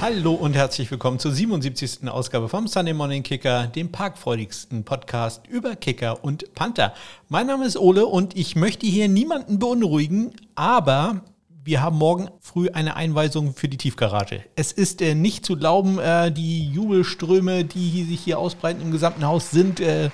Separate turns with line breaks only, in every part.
Hallo und herzlich willkommen zur 77. Ausgabe vom Sunday Morning Kicker, dem parkfreudigsten Podcast über Kicker und Panther. Mein Name ist Ole und ich möchte hier niemanden beunruhigen, aber wir haben morgen früh eine Einweisung für die Tiefgarage. Es ist äh, nicht zu glauben, äh, die Jubelströme, die sich hier ausbreiten im gesamten Haus, sind äh,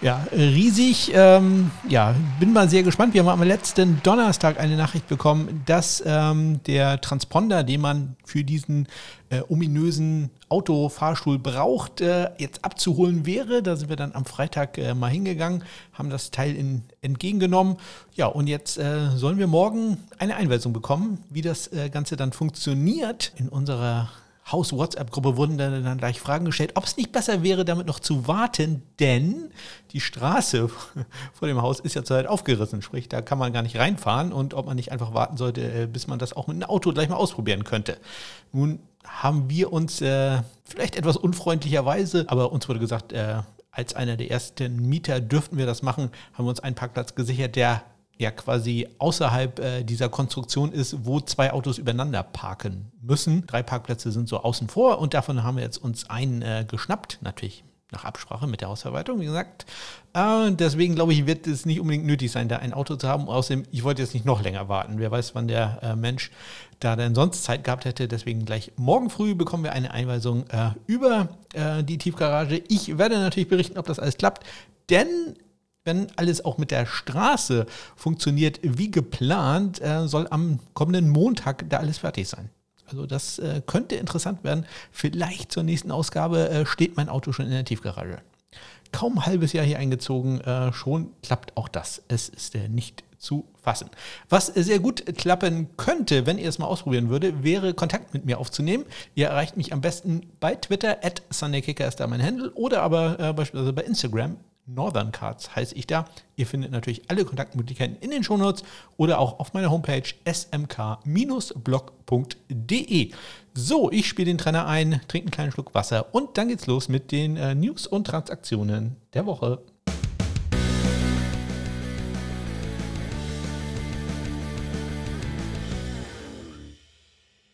ja, riesig. Ähm, ja, bin mal sehr gespannt. Wir haben am letzten Donnerstag eine Nachricht bekommen, dass ähm, der Transponder, den man für diesen äh, ominösen Autofahrstuhl braucht, äh, jetzt abzuholen wäre. Da sind wir dann am Freitag äh, mal hingegangen, haben das Teil in, entgegengenommen. Ja, und jetzt äh, sollen wir morgen eine Einweisung bekommen, wie das äh, Ganze dann funktioniert in unserer Haus-WhatsApp-Gruppe wurden dann gleich Fragen gestellt, ob es nicht besser wäre, damit noch zu warten, denn die Straße vor dem Haus ist ja zurzeit aufgerissen, sprich, da kann man gar nicht reinfahren und ob man nicht einfach warten sollte, äh, bis man das auch mit einem Auto gleich mal ausprobieren könnte. Nun haben wir uns äh, vielleicht etwas unfreundlicherweise, aber uns wurde gesagt, äh, als einer der ersten Mieter dürften wir das machen, haben wir uns einen Parkplatz gesichert, der ja quasi außerhalb äh, dieser Konstruktion ist, wo zwei Autos übereinander parken müssen. Drei Parkplätze sind so außen vor und davon haben wir jetzt uns einen äh, geschnappt, natürlich nach Absprache mit der Hausverwaltung, wie gesagt. Äh, deswegen glaube ich, wird es nicht unbedingt nötig sein, da ein Auto zu haben. Außerdem, ich wollte jetzt nicht noch länger warten. Wer weiß, wann der äh, Mensch da denn sonst Zeit gehabt hätte. Deswegen gleich morgen früh bekommen wir eine Einweisung äh, über äh, die Tiefgarage. Ich werde natürlich berichten, ob das alles klappt, denn wenn alles auch mit der Straße funktioniert wie geplant, äh, soll am kommenden Montag da alles fertig sein. Also das äh, könnte interessant werden. Vielleicht zur nächsten Ausgabe äh, steht mein Auto schon in der Tiefgarage. Kaum ein halbes Jahr hier eingezogen, schon klappt auch das. Es ist nicht zu fassen. Was sehr gut klappen könnte, wenn ihr es mal ausprobieren würde, wäre Kontakt mit mir aufzunehmen. Ihr erreicht mich am besten bei Twitter, at SundayKicker ist da mein Handle, oder aber äh, beispielsweise bei Instagram, Northern Cards heiße ich da. Ihr findet natürlich alle Kontaktmöglichkeiten in den Shownotes oder auch auf meiner Homepage smk-blog.de. So, ich spiele den Trainer ein, trinke einen kleinen Schluck Wasser und dann geht's los mit den äh, News und Transaktionen der Woche.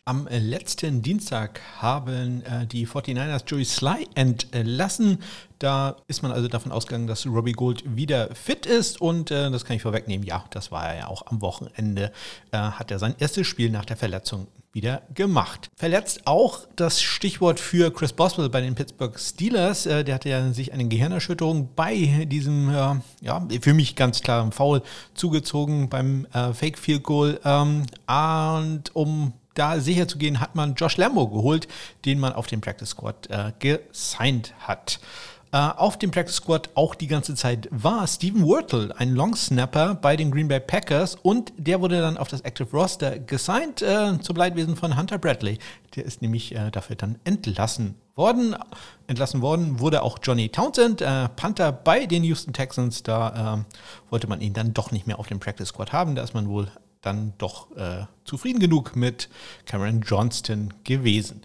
Am letzten Dienstag haben äh, die 49ers Joey Sly entlassen. Da ist man also davon ausgegangen, dass Robbie Gold wieder fit ist und äh, das kann ich vorwegnehmen. Ja, das war er ja auch am Wochenende. Äh, hat er sein erstes Spiel nach der Verletzung wieder gemacht. Verletzt auch das Stichwort für Chris Boswell bei den Pittsburgh Steelers. Äh, der hatte ja sich eine Gehirnerschütterung bei diesem, äh, ja, für mich ganz klar Foul zugezogen beim äh, Fake Field Goal. Ähm, und um da sicher zu gehen, hat man Josh Lambo geholt, den man auf dem Practice Squad äh, gesigned hat. Äh, auf dem Practice Squad auch die ganze Zeit war Steven Wirtle, ein Long Snapper bei den Green Bay Packers und der wurde dann auf das Active Roster gesigned äh, zum Leidwesen von Hunter Bradley. Der ist nämlich äh, dafür dann entlassen worden. Entlassen worden wurde auch Johnny Townsend, äh, Panther bei den Houston Texans. Da äh, wollte man ihn dann doch nicht mehr auf dem Practice Squad haben. Da ist man wohl dann doch äh, zufrieden genug mit Cameron Johnston gewesen.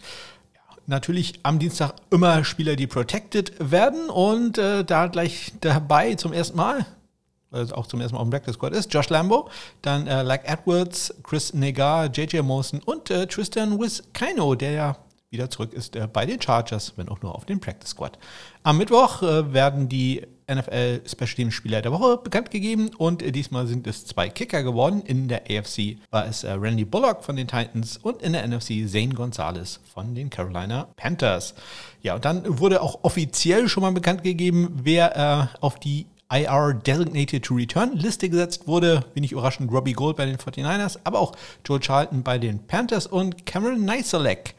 Natürlich am Dienstag immer Spieler, die protected werden und äh, da gleich dabei zum ersten Mal, also auch zum ersten Mal auf dem Practice Squad ist, Josh Lambo, dann äh, Like Edwards, Chris Negar, JJ Mosen und äh, Tristan Wiskino, der ja wieder zurück ist äh, bei den Chargers, wenn auch nur auf dem Practice Squad. Am Mittwoch äh, werden die NFL Special Teams Spieler der Woche bekannt gegeben und diesmal sind es zwei Kicker geworden. In der AFC war es äh, Randy Bullock von den Titans und in der NFC Zane Gonzalez von den Carolina Panthers. Ja, und dann wurde auch offiziell schon mal bekannt gegeben, wer äh, auf die IR Designated to Return Liste gesetzt wurde. Wenig überraschend Robbie Gold bei den 49ers, aber auch Joe Charlton bei den Panthers und Cameron Neiselek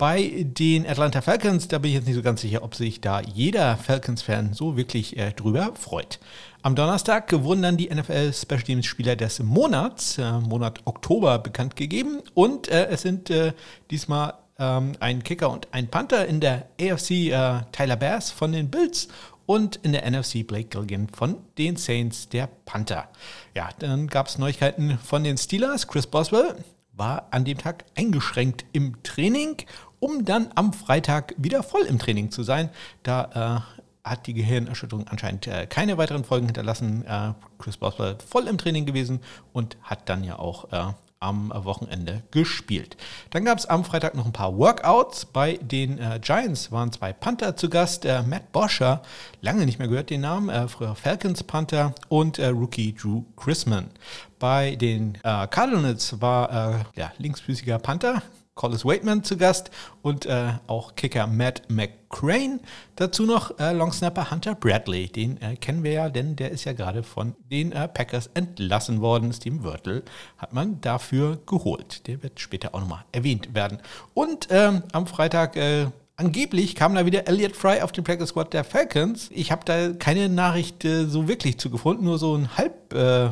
bei den Atlanta Falcons, da bin ich jetzt nicht so ganz sicher, ob sich da jeder Falcons-Fan so wirklich äh, drüber freut. Am Donnerstag wurden dann die NFL Special Teams Spieler des Monats, äh, Monat Oktober, bekannt gegeben. Und äh, es sind äh, diesmal ähm, ein Kicker und ein Panther in der AFC äh, Tyler Bass von den Bills und in der NFC Blake Gilligan von den Saints, der Panther. Ja, dann gab es Neuigkeiten von den Steelers. Chris Boswell war an dem Tag eingeschränkt im Training um dann am Freitag wieder voll im Training zu sein. Da äh, hat die Gehirnerschütterung anscheinend äh, keine weiteren Folgen hinterlassen. Äh, Chris Boswell voll im Training gewesen und hat dann ja auch äh, am Wochenende gespielt. Dann gab es am Freitag noch ein paar Workouts. Bei den äh, Giants waren zwei Panther zu Gast. Äh, Matt Boscher, lange nicht mehr gehört den Namen, äh, früher Falcons Panther und äh, Rookie Drew Chrisman. Bei den äh, Cardinals war äh, ja, linksfüßiger Panther Collis Waitman zu Gast und äh, auch Kicker Matt McCrane. Dazu noch äh, Longsnapper Hunter Bradley. Den äh, kennen wir ja, denn der ist ja gerade von den äh, Packers entlassen worden. Steve Wörtel hat man dafür geholt. Der wird später auch nochmal erwähnt werden. Und ähm, am Freitag äh, Angeblich kam da wieder Elliot Fry auf den Practice Squad der Falcons. Ich habe da keine Nachricht äh, so wirklich zu gefunden, nur so ein halb äh.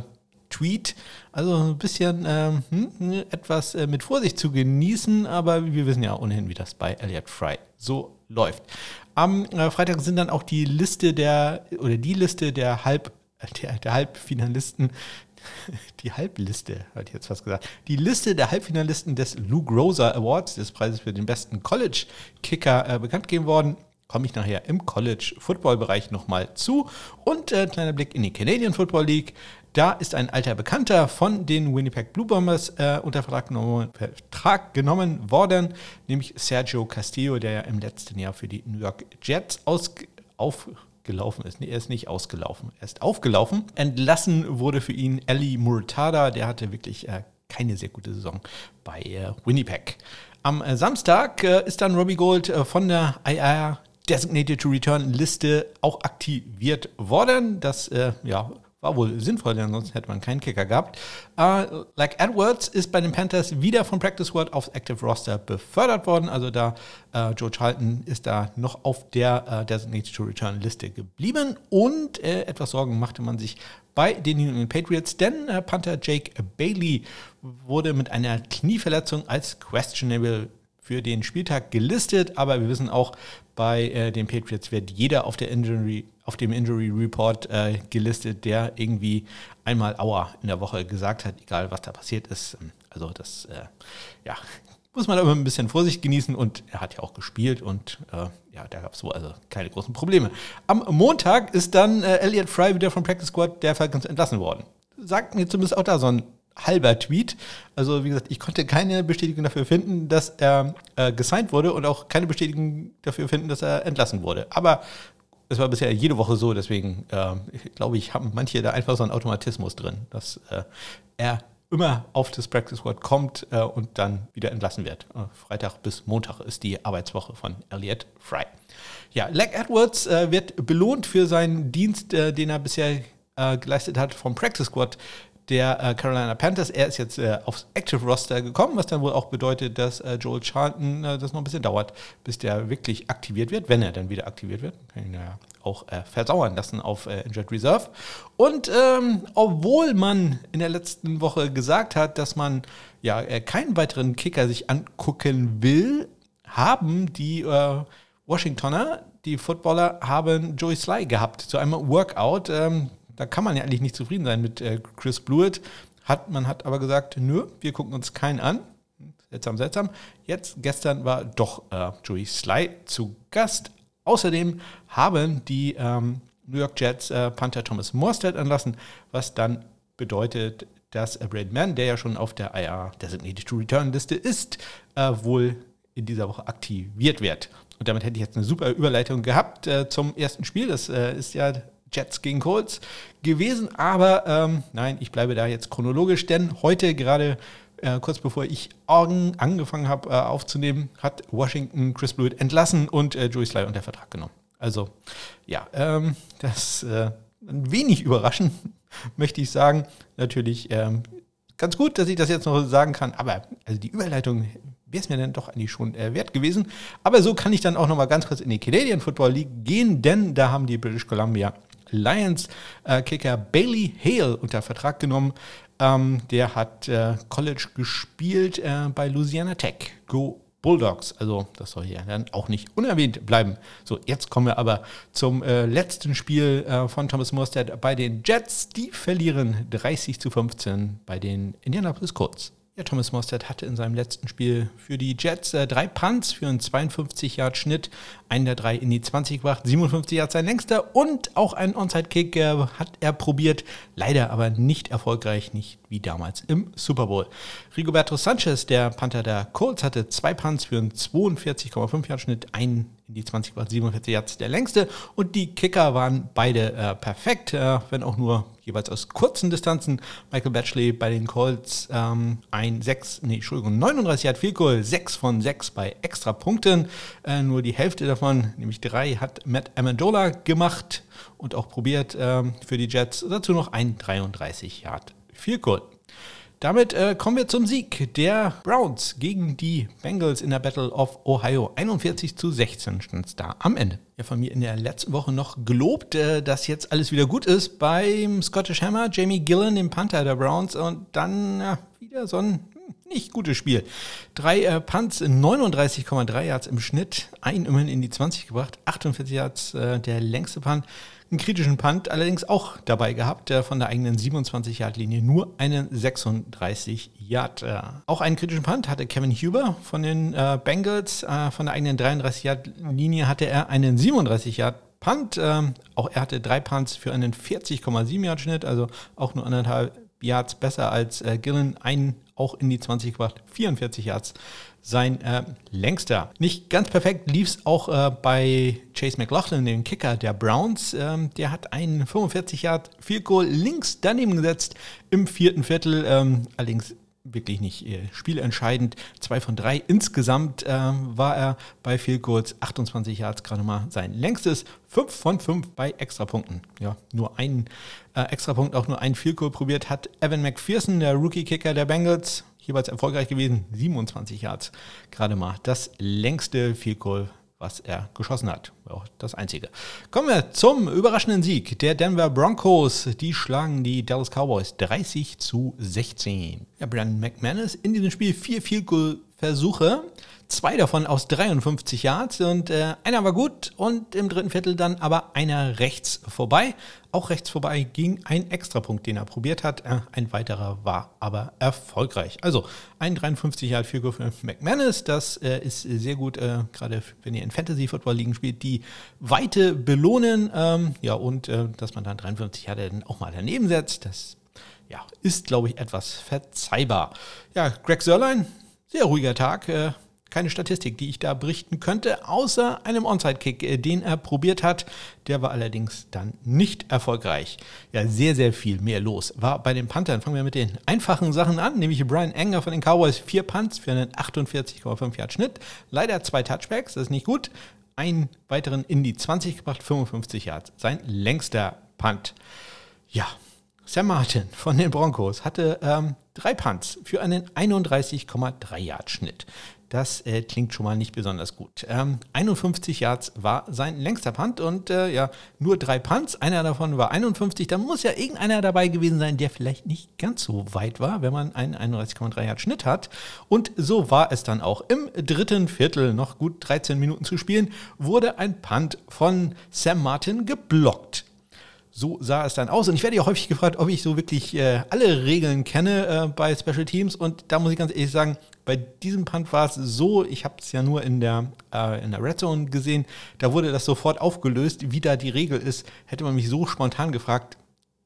Also ein bisschen ähm, hm, etwas äh, mit Vorsicht zu genießen, aber wir wissen ja ohnehin, wie das bei Elliot Fry so läuft. Am äh, Freitag sind dann auch die Liste der oder die Liste der Halb der, der Halbfinalisten die Halbliste, hatte ich jetzt fast gesagt. Die Liste der Halbfinalisten des Lou Groza Awards, des Preises für den besten College-Kicker, äh, bekannt gegeben worden. Komme ich nachher im College-Football-Bereich nochmal zu. Und äh, kleiner Blick in die Canadian Football League. Da ist ein alter Bekannter von den Winnipeg Blue Bombers äh, unter Vertrag genommen, Vertrag genommen, worden, nämlich Sergio Castillo, der ja im letzten Jahr für die New York Jets aufgelaufen ist. Nee, er ist nicht ausgelaufen, er ist aufgelaufen. Entlassen wurde für ihn Ali Murtada, der hatte wirklich äh, keine sehr gute Saison bei äh, Winnipeg. Am äh, Samstag äh, ist dann Robbie Gold äh, von der IR Designated to Return Liste auch aktiviert worden. Das ja, war wohl sinnvoll, denn ansonsten hätte man keinen Kicker gehabt. Uh, like Edwards ist bei den Panthers wieder vom Practice World aufs Active Roster befördert worden. Also da uh, Joe Charlton ist da noch auf der uh, Designated to Return Liste geblieben. Und äh, etwas Sorgen machte man sich bei den New England Patriots, denn Panther Jake Bailey wurde mit einer Knieverletzung als questionable für den Spieltag gelistet, aber wir wissen auch, bei äh, den Patriots wird jeder auf, der Injury, auf dem Injury Report äh, gelistet, der irgendwie einmal Aua in der Woche gesagt hat, egal was da passiert ist. Also das, äh, ja, muss man aber ein bisschen Vorsicht genießen und er hat ja auch gespielt und äh, ja, da gab es so also keine großen Probleme. Am Montag ist dann äh, Elliot Fry wieder vom Practice Squad der Falcons entlassen worden. Sagt mir zumindest auch da so ein halber Tweet. Also wie gesagt, ich konnte keine Bestätigung dafür finden, dass er äh, gesigned wurde und auch keine Bestätigung dafür finden, dass er entlassen wurde. Aber es war bisher jede Woche so, deswegen äh, glaube ich, haben manche da einfach so einen Automatismus drin, dass äh, er immer auf das Practice Squad kommt äh, und dann wieder entlassen wird. Äh, Freitag bis Montag ist die Arbeitswoche von Elliot Fry. Ja, Leg Edwards äh, wird belohnt für seinen Dienst, den er bisher geleistet hat vom Practice Squad der äh, Carolina Panthers. Er ist jetzt äh, aufs Active Roster gekommen, was dann wohl auch bedeutet, dass äh, Joel Charlton äh, das noch ein bisschen dauert, bis der wirklich aktiviert wird, wenn er dann wieder aktiviert wird. Kann ihn ja auch äh, versauern lassen auf äh, Injured Reserve. Und ähm, obwohl man in der letzten Woche gesagt hat, dass man ja keinen weiteren Kicker sich angucken will, haben die Washingtoner, die Footballer, haben Joey Sly gehabt zu einem Workout. Ähm, da kann man ja eigentlich nicht zufrieden sein mit äh, Chris Blewett. Hat, man hat aber gesagt, nö, wir gucken uns keinen an. Seltsam, seltsam. Jetzt, gestern war doch äh, Joey Sly zu Gast. Außerdem haben die ähm, New York Jets äh, Panther Thomas Morstead anlassen, was dann bedeutet, dass Brad Mann, der ja schon auf der IR Designated to Return Liste ist, äh, wohl in dieser Woche aktiviert wird. Und damit hätte ich jetzt eine super Überleitung gehabt äh, zum ersten Spiel. Das äh, ist ja Jets gegen Colts gewesen. Aber ähm, nein, ich bleibe da jetzt chronologisch, denn heute gerade äh, kurz bevor ich angefangen habe äh, aufzunehmen, hat Washington Chris Blewett entlassen und äh, Joey Sly unter Vertrag genommen. Also ja, ähm, das äh, ein wenig überraschend, möchte ich sagen. Natürlich ähm, ganz gut, dass ich das jetzt noch sagen kann, aber also die Überleitung wäre es mir dann doch eigentlich schon äh, wert gewesen. Aber so kann ich dann auch noch mal ganz kurz in die Canadian Football League gehen, denn da haben die British Columbia Lions-Kicker äh, Bailey Hale unter Vertrag genommen. Ähm, der hat äh, College gespielt äh, bei Louisiana Tech. Go Bulldogs. Also das soll hier dann auch nicht unerwähnt bleiben. So, jetzt kommen wir aber zum äh, letzten Spiel äh, von Thomas Morstead bei den Jets. Die verlieren 30 zu 15 bei den Indianapolis Colts. Ja, Thomas Mostert hatte in seinem letzten Spiel für die Jets äh, drei Punts für einen 52-Yard-Schnitt, einen der drei in die 20 gebracht, 57 Yards sein längster und auch einen Onside-Kick äh, hat er probiert, leider aber nicht erfolgreich, nicht wie damals im Super Bowl. Rigoberto Sanchez, der Panther der Colts, hatte zwei Punts für einen 42,5 Yard-Schnitt, einen in die 20 war 47 Yards der längste und die Kicker waren beide äh, perfekt, äh, wenn auch nur jeweils aus kurzen Distanzen. Michael Batchley bei den Colts ähm, ein 6, nee, Entschuldigung, 39 Yard Field Goal, 6 von 6 bei extra Punkten. Äh, nur die Hälfte davon, nämlich 3, hat Matt Amendola gemacht und auch probiert ähm, für die Jets. Dazu noch ein 33 Yard Field Goal. Damit äh, kommen wir zum Sieg der Browns gegen die Bengals in der Battle of Ohio. 41 zu 16 stand es da am Ende. Ja, von mir in der letzten Woche noch gelobt, äh, dass jetzt alles wieder gut ist beim Scottish Hammer, Jamie Gillen, dem Panther der Browns und dann ja, wieder so ein hm, nicht gutes Spiel. Drei äh, Punts, 39,3 Yards im Schnitt, ein immerhin in die 20 gebracht, 48 Yards äh, der längste Punt einen kritischen Punt allerdings auch dabei gehabt, der von der eigenen 27-Yard-Linie nur einen 36 Yard. Äh, auch einen kritischen Punt hatte Kevin Huber von den äh, Bengals. Äh, von der eigenen 33 Yard-Linie hatte er einen 37 Yard Punt. Ähm, auch er hatte drei Punts für einen 40,7 Yard Schnitt, also auch nur anderthalb Yards besser als äh, Gillen. Einen auch in die 20 gebracht, 44 Yards sein äh, längster. Nicht ganz perfekt lief es auch äh, bei Chase McLaughlin, dem Kicker der Browns. Ähm, der hat einen 45 Yard Field Goal links daneben gesetzt im vierten Viertel. Ähm, allerdings wirklich nicht äh, spielentscheidend. Zwei von drei. Insgesamt äh, war er bei Field Goals 28 Yards gerade mal sein längstes. Fünf von fünf bei Extrapunkten. Ja, nur einen äh, Extrapunkt, auch nur ein Field Goal probiert hat Evan McPherson, der Rookie-Kicker der Bengals jeweils erfolgreich gewesen. 27 Yards gerade mal. Das längste Field Goal, was er geschossen hat. Auch das einzige. Kommen wir zum überraschenden Sieg der Denver Broncos. Die schlagen die Dallas Cowboys 30 zu 16. Ja, Brandon McManus in diesem Spiel vier Field Goal Versuche. Zwei davon aus 53 Yards und äh, einer war gut und im dritten Viertel dann aber einer rechts vorbei. Auch rechts vorbei ging ein Extrapunkt, den er probiert hat. Äh, ein weiterer war aber erfolgreich. Also ein 53 Yard für McManus, das äh, ist sehr gut, äh, gerade wenn ihr in Fantasy Football Ligen spielt, die Weite belohnen. Ähm, ja, und äh, dass man dann 53 Yard dann auch mal daneben setzt, das ja, ist, glaube ich, etwas verzeihbar. Ja, Greg Sörlein, sehr ruhiger Tag. Keine Statistik, die ich da berichten könnte, außer einem Onside-Kick, äh, den er probiert hat. Der war allerdings dann nicht erfolgreich. Ja, sehr, sehr viel mehr los war bei den Panthern. Fangen wir mit den einfachen Sachen an, nämlich Brian Enger von den Cowboys. Vier Punts für einen 48,5 Yard Schnitt. Leider zwei Touchbacks, das ist nicht gut. Einen weiteren in die 20 gebracht, 55 Yards. Sein längster Punt. Ja, Sam Martin von den Broncos hatte ähm, drei Punts für einen 31,3 Yard Schnitt. Das äh, klingt schon mal nicht besonders gut. Ähm, 51 Yards war sein längster Punt und äh, ja, nur drei Punts. Einer davon war 51. Da muss ja irgendeiner dabei gewesen sein, der vielleicht nicht ganz so weit war, wenn man einen 31,3 Yard Schnitt hat. Und so war es dann auch. Im dritten Viertel, noch gut 13 Minuten zu spielen, wurde ein Punt von Sam Martin geblockt. So sah es dann aus. Und ich werde ja häufig gefragt, ob ich so wirklich äh, alle Regeln kenne äh, bei Special Teams. Und da muss ich ganz ehrlich sagen, bei diesem Punt war es so, ich habe es ja nur in der, äh, in der Red Zone gesehen, da wurde das sofort aufgelöst, wie da die Regel ist. Hätte man mich so spontan gefragt,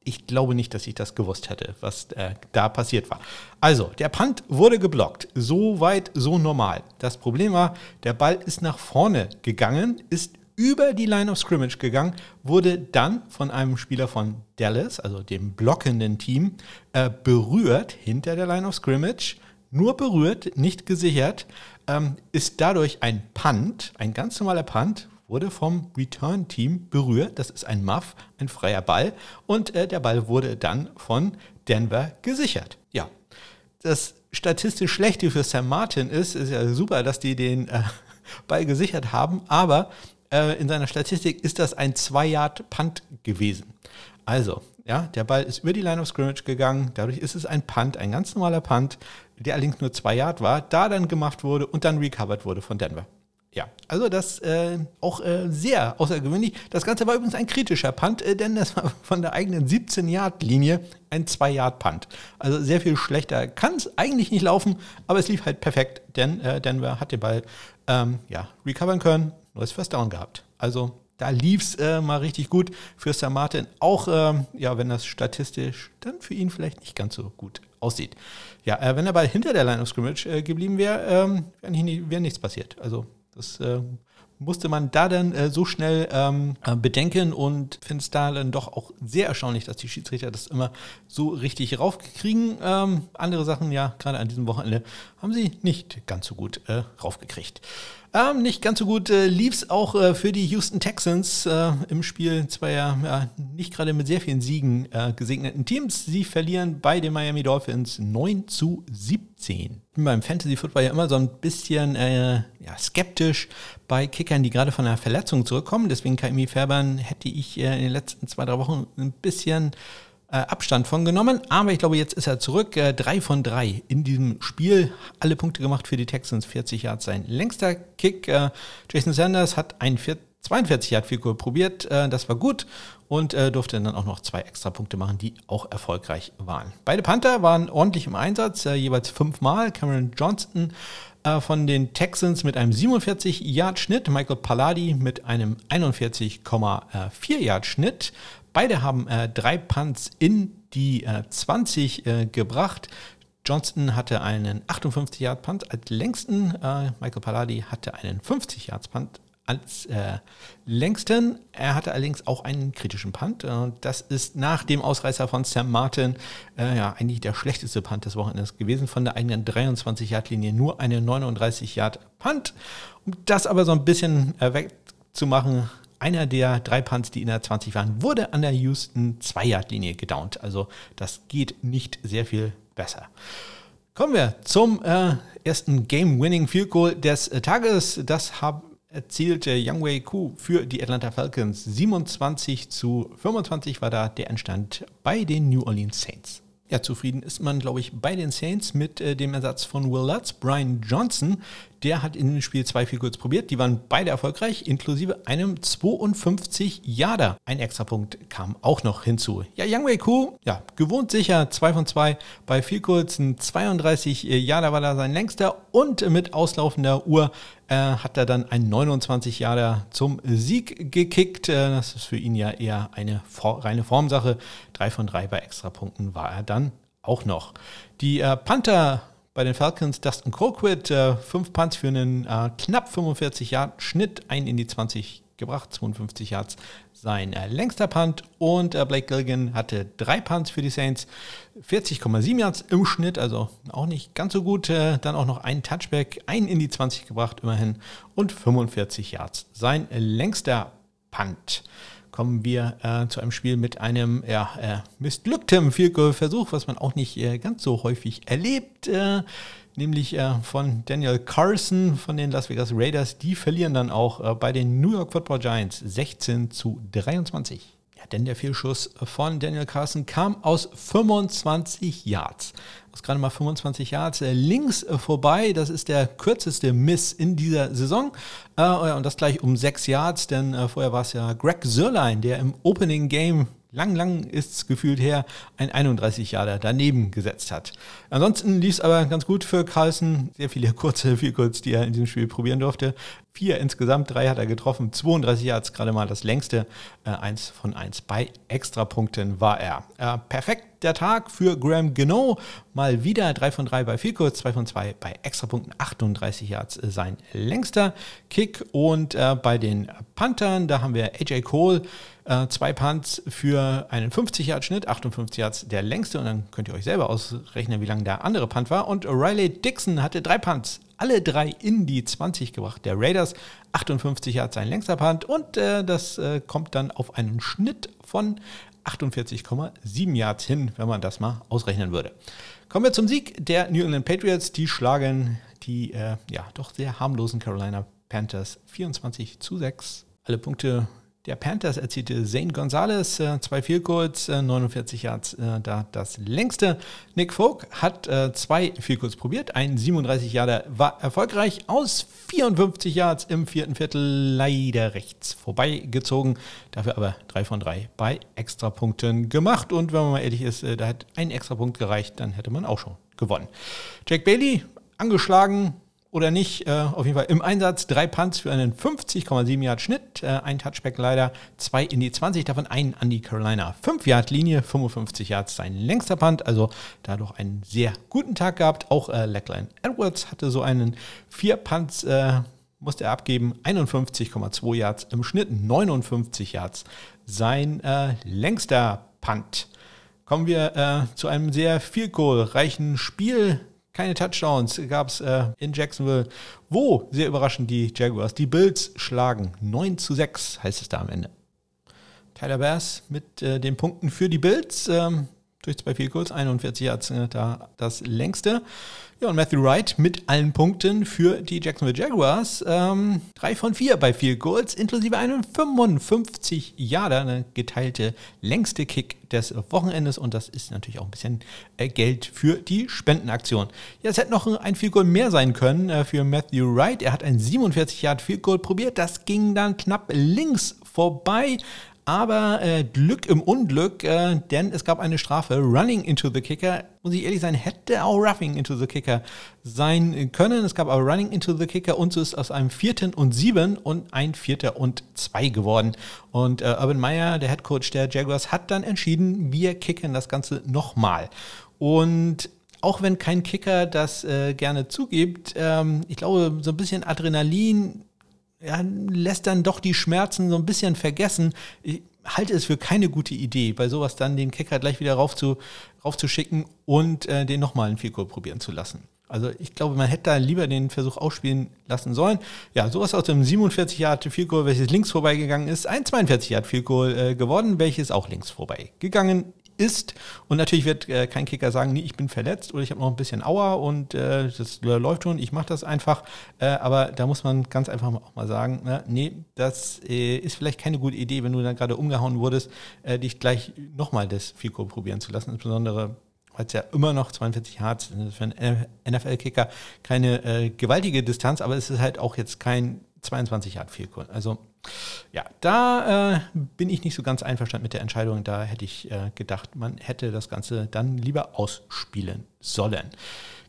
ich glaube nicht, dass ich das gewusst hätte, was äh, da passiert war. Also, der Punt wurde geblockt. So weit, so normal. Das Problem war, der Ball ist nach vorne gegangen, ist über die Line of Scrimmage gegangen, wurde dann von einem Spieler von Dallas, also dem blockenden Team, äh, berührt hinter der Line of Scrimmage nur berührt, nicht gesichert, ähm, ist dadurch ein Punt, ein ganz normaler Punt, wurde vom Return-Team berührt. Das ist ein Muff, ein freier Ball. Und äh, der Ball wurde dann von Denver gesichert. Ja, das statistisch Schlechte für Sam Martin ist, ist ja super, dass die den äh, Ball gesichert haben, aber äh, in seiner Statistik ist das ein 2-Yard-Punt gewesen. Also, ja, der Ball ist über die Line of Scrimmage gegangen, dadurch ist es ein Punt, ein ganz normaler Punt der allerdings nur zwei Yard war, da dann gemacht wurde und dann recovered wurde von Denver. Ja, also das äh, auch äh, sehr außergewöhnlich. Das Ganze war übrigens ein kritischer Punt, äh, denn das war von der eigenen 17-Yard-Linie ein 2-Yard-Punt. Also sehr viel schlechter kann es eigentlich nicht laufen, aber es lief halt perfekt, denn äh, Denver hat den Ball ähm, ja, recovern können, neues First Down gehabt. Also da lief es äh, mal richtig gut für Sir Martin, auch ähm, ja, wenn das statistisch dann für ihn vielleicht nicht ganz so gut aussieht. Ja, äh, wenn er Ball hinter der Line of Scrimmage äh, geblieben wäre, ähm, wäre wär nichts passiert. Also das äh, musste man da dann äh, so schnell ähm, äh, bedenken und finde es da dann doch auch sehr erstaunlich, dass die Schiedsrichter das immer so richtig raufkriegen. Ähm, andere Sachen, ja, gerade an diesem Wochenende, haben sie nicht ganz so gut äh, raufgekriegt. Ähm, nicht ganz so gut äh, lief es auch äh, für die Houston Texans äh, im Spiel zweier ja, nicht gerade mit sehr vielen Siegen äh, gesegneten Teams. Sie verlieren bei den Miami Dolphins 9 zu 17. Ich bin beim Fantasy Football ja immer so ein bisschen äh, ja, skeptisch bei Kickern, die gerade von einer Verletzung zurückkommen. Deswegen KMI Färbern hätte ich äh, in den letzten zwei, drei Wochen ein bisschen Abstand von genommen. Aber ich glaube, jetzt ist er zurück. Äh, drei von drei in diesem Spiel. Alle Punkte gemacht für die Texans. 40 Yards sein längster Kick. Äh, Jason Sanders hat einen 42 Yard Goal probiert. Äh, das war gut und äh, durfte dann auch noch zwei extra Punkte machen, die auch erfolgreich waren. Beide Panther waren ordentlich im Einsatz, äh, jeweils fünfmal. Cameron Johnston von den Texans mit einem 47 Yard Schnitt, Michael Palladi mit einem 41,4 Yard Schnitt. Beide haben äh, drei Punts in die äh, 20 äh, gebracht. Johnston hatte einen 58-Yard-Punt als längsten. Äh, Michael Palladi hatte einen 50-Yard-Punt als äh, längsten. Er hatte allerdings auch einen kritischen Punt. Und das ist nach dem Ausreißer von Sam Martin äh, ja eigentlich der schlechteste Punt des Wochenendes gewesen. Von der eigenen 23-Yard-Linie nur eine 39-Yard-Punt. Um das aber so ein bisschen äh, wegzumachen, einer der drei Punts, die in der 20 waren, wurde an der Houston 2-Yard-Linie gedownt. Also das geht nicht sehr viel besser. Kommen wir zum äh, ersten Game-Winning Field Goal des äh, Tages. Das haben erzielte Youngway Ku für die Atlanta Falcons. 27 zu 25 war da der Endstand bei den New Orleans Saints. Ja, zufrieden ist man, glaube ich, bei den Saints mit äh, dem Ersatz von Will Lutz. Brian Johnson, der hat in dem Spiel zwei viel probiert. Die waren beide erfolgreich, inklusive einem 52 Yarder. Ein Extrapunkt kam auch noch hinzu. Ja, Young Wei Ku, ja, gewohnt sicher, 2 von 2 bei viel kurzen 32 Yarder war da sein längster und mit auslaufender Uhr äh, hat er dann ein 29 Jahre zum Sieg gekickt. Äh, das ist für ihn ja eher eine reine Formsache. Drei von drei bei Extrapunkten war er dann auch noch. Die äh, Panther bei den Falcons, Dustin Colquitt, äh, fünf Punts für einen äh, knapp 45 Yard Schnitt, ein in die 20 gebracht, 52 Yards sein äh, längster Punt. Und äh, Blake Gilligan hatte drei Punts für die Saints, 40,7 Yards im Schnitt, also auch nicht ganz so gut. Äh, dann auch noch ein Touchback, ein in die 20 gebracht immerhin. Und 45 Yards sein längster Punt. Kommen wir äh, zu einem Spiel mit einem ja, äh, missglückten Field-Goal-Versuch, was man auch nicht äh, ganz so häufig erlebt nämlich äh, von Daniel Carson von den Las Vegas Raiders. Die verlieren dann auch äh, bei den New York Football Giants 16 zu 23. Ja, denn der Fehlschuss von Daniel Carson kam aus 25 Yards. Aus gerade mal 25 Yards äh, links vorbei. Das ist der kürzeste Miss in dieser Saison. Äh, und das gleich um 6 Yards, denn äh, vorher war es ja Greg Sörlein, der im Opening Game lang, lang ist es gefühlt her, ein 31 Jahre daneben gesetzt hat. Ansonsten lief es aber ganz gut für Carlsen. Sehr viele kurze, viel kurz, die er in diesem Spiel probieren durfte. Vier insgesamt, drei hat er getroffen. 32 Yards, gerade mal das längste. Äh, eins von eins bei Extrapunkten war er. Äh, perfekt der Tag für Graham Geno. Mal wieder drei von drei bei viel kurz, zwei von zwei bei Extrapunkten. 38 Yards äh, sein längster Kick. Und äh, bei den Panthern, da haben wir AJ Cole. Äh, zwei Punts für einen 50-Yard-Schnitt, 58 Yards der längste und dann könnt ihr euch selber ausrechnen, wie lang der andere Punt war. Und Riley Dixon hatte drei Punts, alle drei in die 20 gebracht. Der Raiders 58 Yards sein längster Punt und äh, das äh, kommt dann auf einen Schnitt von 48,7 Yards hin, wenn man das mal ausrechnen würde. Kommen wir zum Sieg der New England Patriots. Die schlagen die äh, ja doch sehr harmlosen Carolina Panthers 24 zu 6. Alle Punkte der Panthers erzielte Zane Gonzalez äh, zwei Field Goals, äh, 49 Yards, äh, da das längste. Nick Folk hat äh, zwei Field Goals probiert, ein 37 Yarder war erfolgreich aus 54 Yards im vierten Viertel leider rechts vorbeigezogen, dafür aber drei von drei bei Extrapunkten gemacht und wenn man mal ehrlich ist, äh, da hat ein Extrapunkt gereicht, dann hätte man auch schon gewonnen. Jack Bailey angeschlagen, oder nicht. Äh, auf jeden Fall im Einsatz. Drei Punts für einen 50,7 Yard Schnitt. Äh, ein Touchback leider. Zwei in die 20, davon einen an die Carolina 5 Yard Linie. 55 Yards sein längster Punt. Also dadurch einen sehr guten Tag gehabt. Auch äh, Lackline Edwards hatte so einen. Vier Punts äh, musste er abgeben. 51,2 Yards im Schnitt. 59 Yards sein äh, längster Punt. Kommen wir äh, zu einem sehr viel reichen Spiel keine Touchdowns gab es äh, in Jacksonville, wo, sehr überraschend, die Jaguars die Bills schlagen. 9 zu 6 heißt es da am Ende. Tyler Bass mit äh, den Punkten für die Bills. Ähm, durch zwei Field Goals, 41 Yards, äh, da das längste. Ja, und Matthew Wright mit allen Punkten für die Jacksonville Jaguars. Ähm, drei von vier bei Field Goals, inklusive einem 55 Yarder, eine geteilte längste Kick des Wochenendes. Und das ist natürlich auch ein bisschen äh, Geld für die Spendenaktion. Ja, es hätte noch ein Field Goal mehr sein können äh, für Matthew Wright. Er hat ein 47 Yard Field Goal probiert. Das ging dann knapp links vorbei. Aber äh, Glück im Unglück, äh, denn es gab eine Strafe, Running into the Kicker. Muss ich ehrlich sein, hätte auch Roughing into the Kicker sein können. Es gab aber Running into the Kicker und so ist aus einem vierten und sieben und ein vierter und zwei geworden. Und äh, Urban Meyer, der Head Coach der Jaguars, hat dann entschieden, wir kicken das Ganze nochmal. Und auch wenn kein Kicker das äh, gerne zugibt, ähm, ich glaube, so ein bisschen Adrenalin ja, lässt dann doch die Schmerzen so ein bisschen vergessen. Ich halte es für keine gute Idee, bei sowas dann den Kicker gleich wieder rauf zu, raufzuschicken und äh, den nochmal einen Vielkohl probieren zu lassen. Also ich glaube, man hätte da lieber den Versuch ausspielen lassen sollen. Ja, sowas aus dem 47 Yard Vielkohl, welches links vorbeigegangen ist, ein 42 Yard Vielkohl äh, geworden, welches auch links vorbeigegangen ist. Und natürlich wird äh, kein Kicker sagen, nee, ich bin verletzt oder ich habe noch ein bisschen Aua und äh, das läuft schon, ich mache das einfach. Äh, aber da muss man ganz einfach auch mal sagen, na, nee, das äh, ist vielleicht keine gute Idee, wenn du dann gerade umgehauen wurdest, äh, dich gleich nochmal das Fico probieren zu lassen. Insbesondere weil es ja immer noch 42 Hertz für einen NFL-Kicker keine äh, gewaltige Distanz, aber es ist halt auch jetzt kein 22 Yard Field Also ja, da äh, bin ich nicht so ganz einverstanden mit der Entscheidung. Da hätte ich äh, gedacht, man hätte das Ganze dann lieber ausspielen sollen.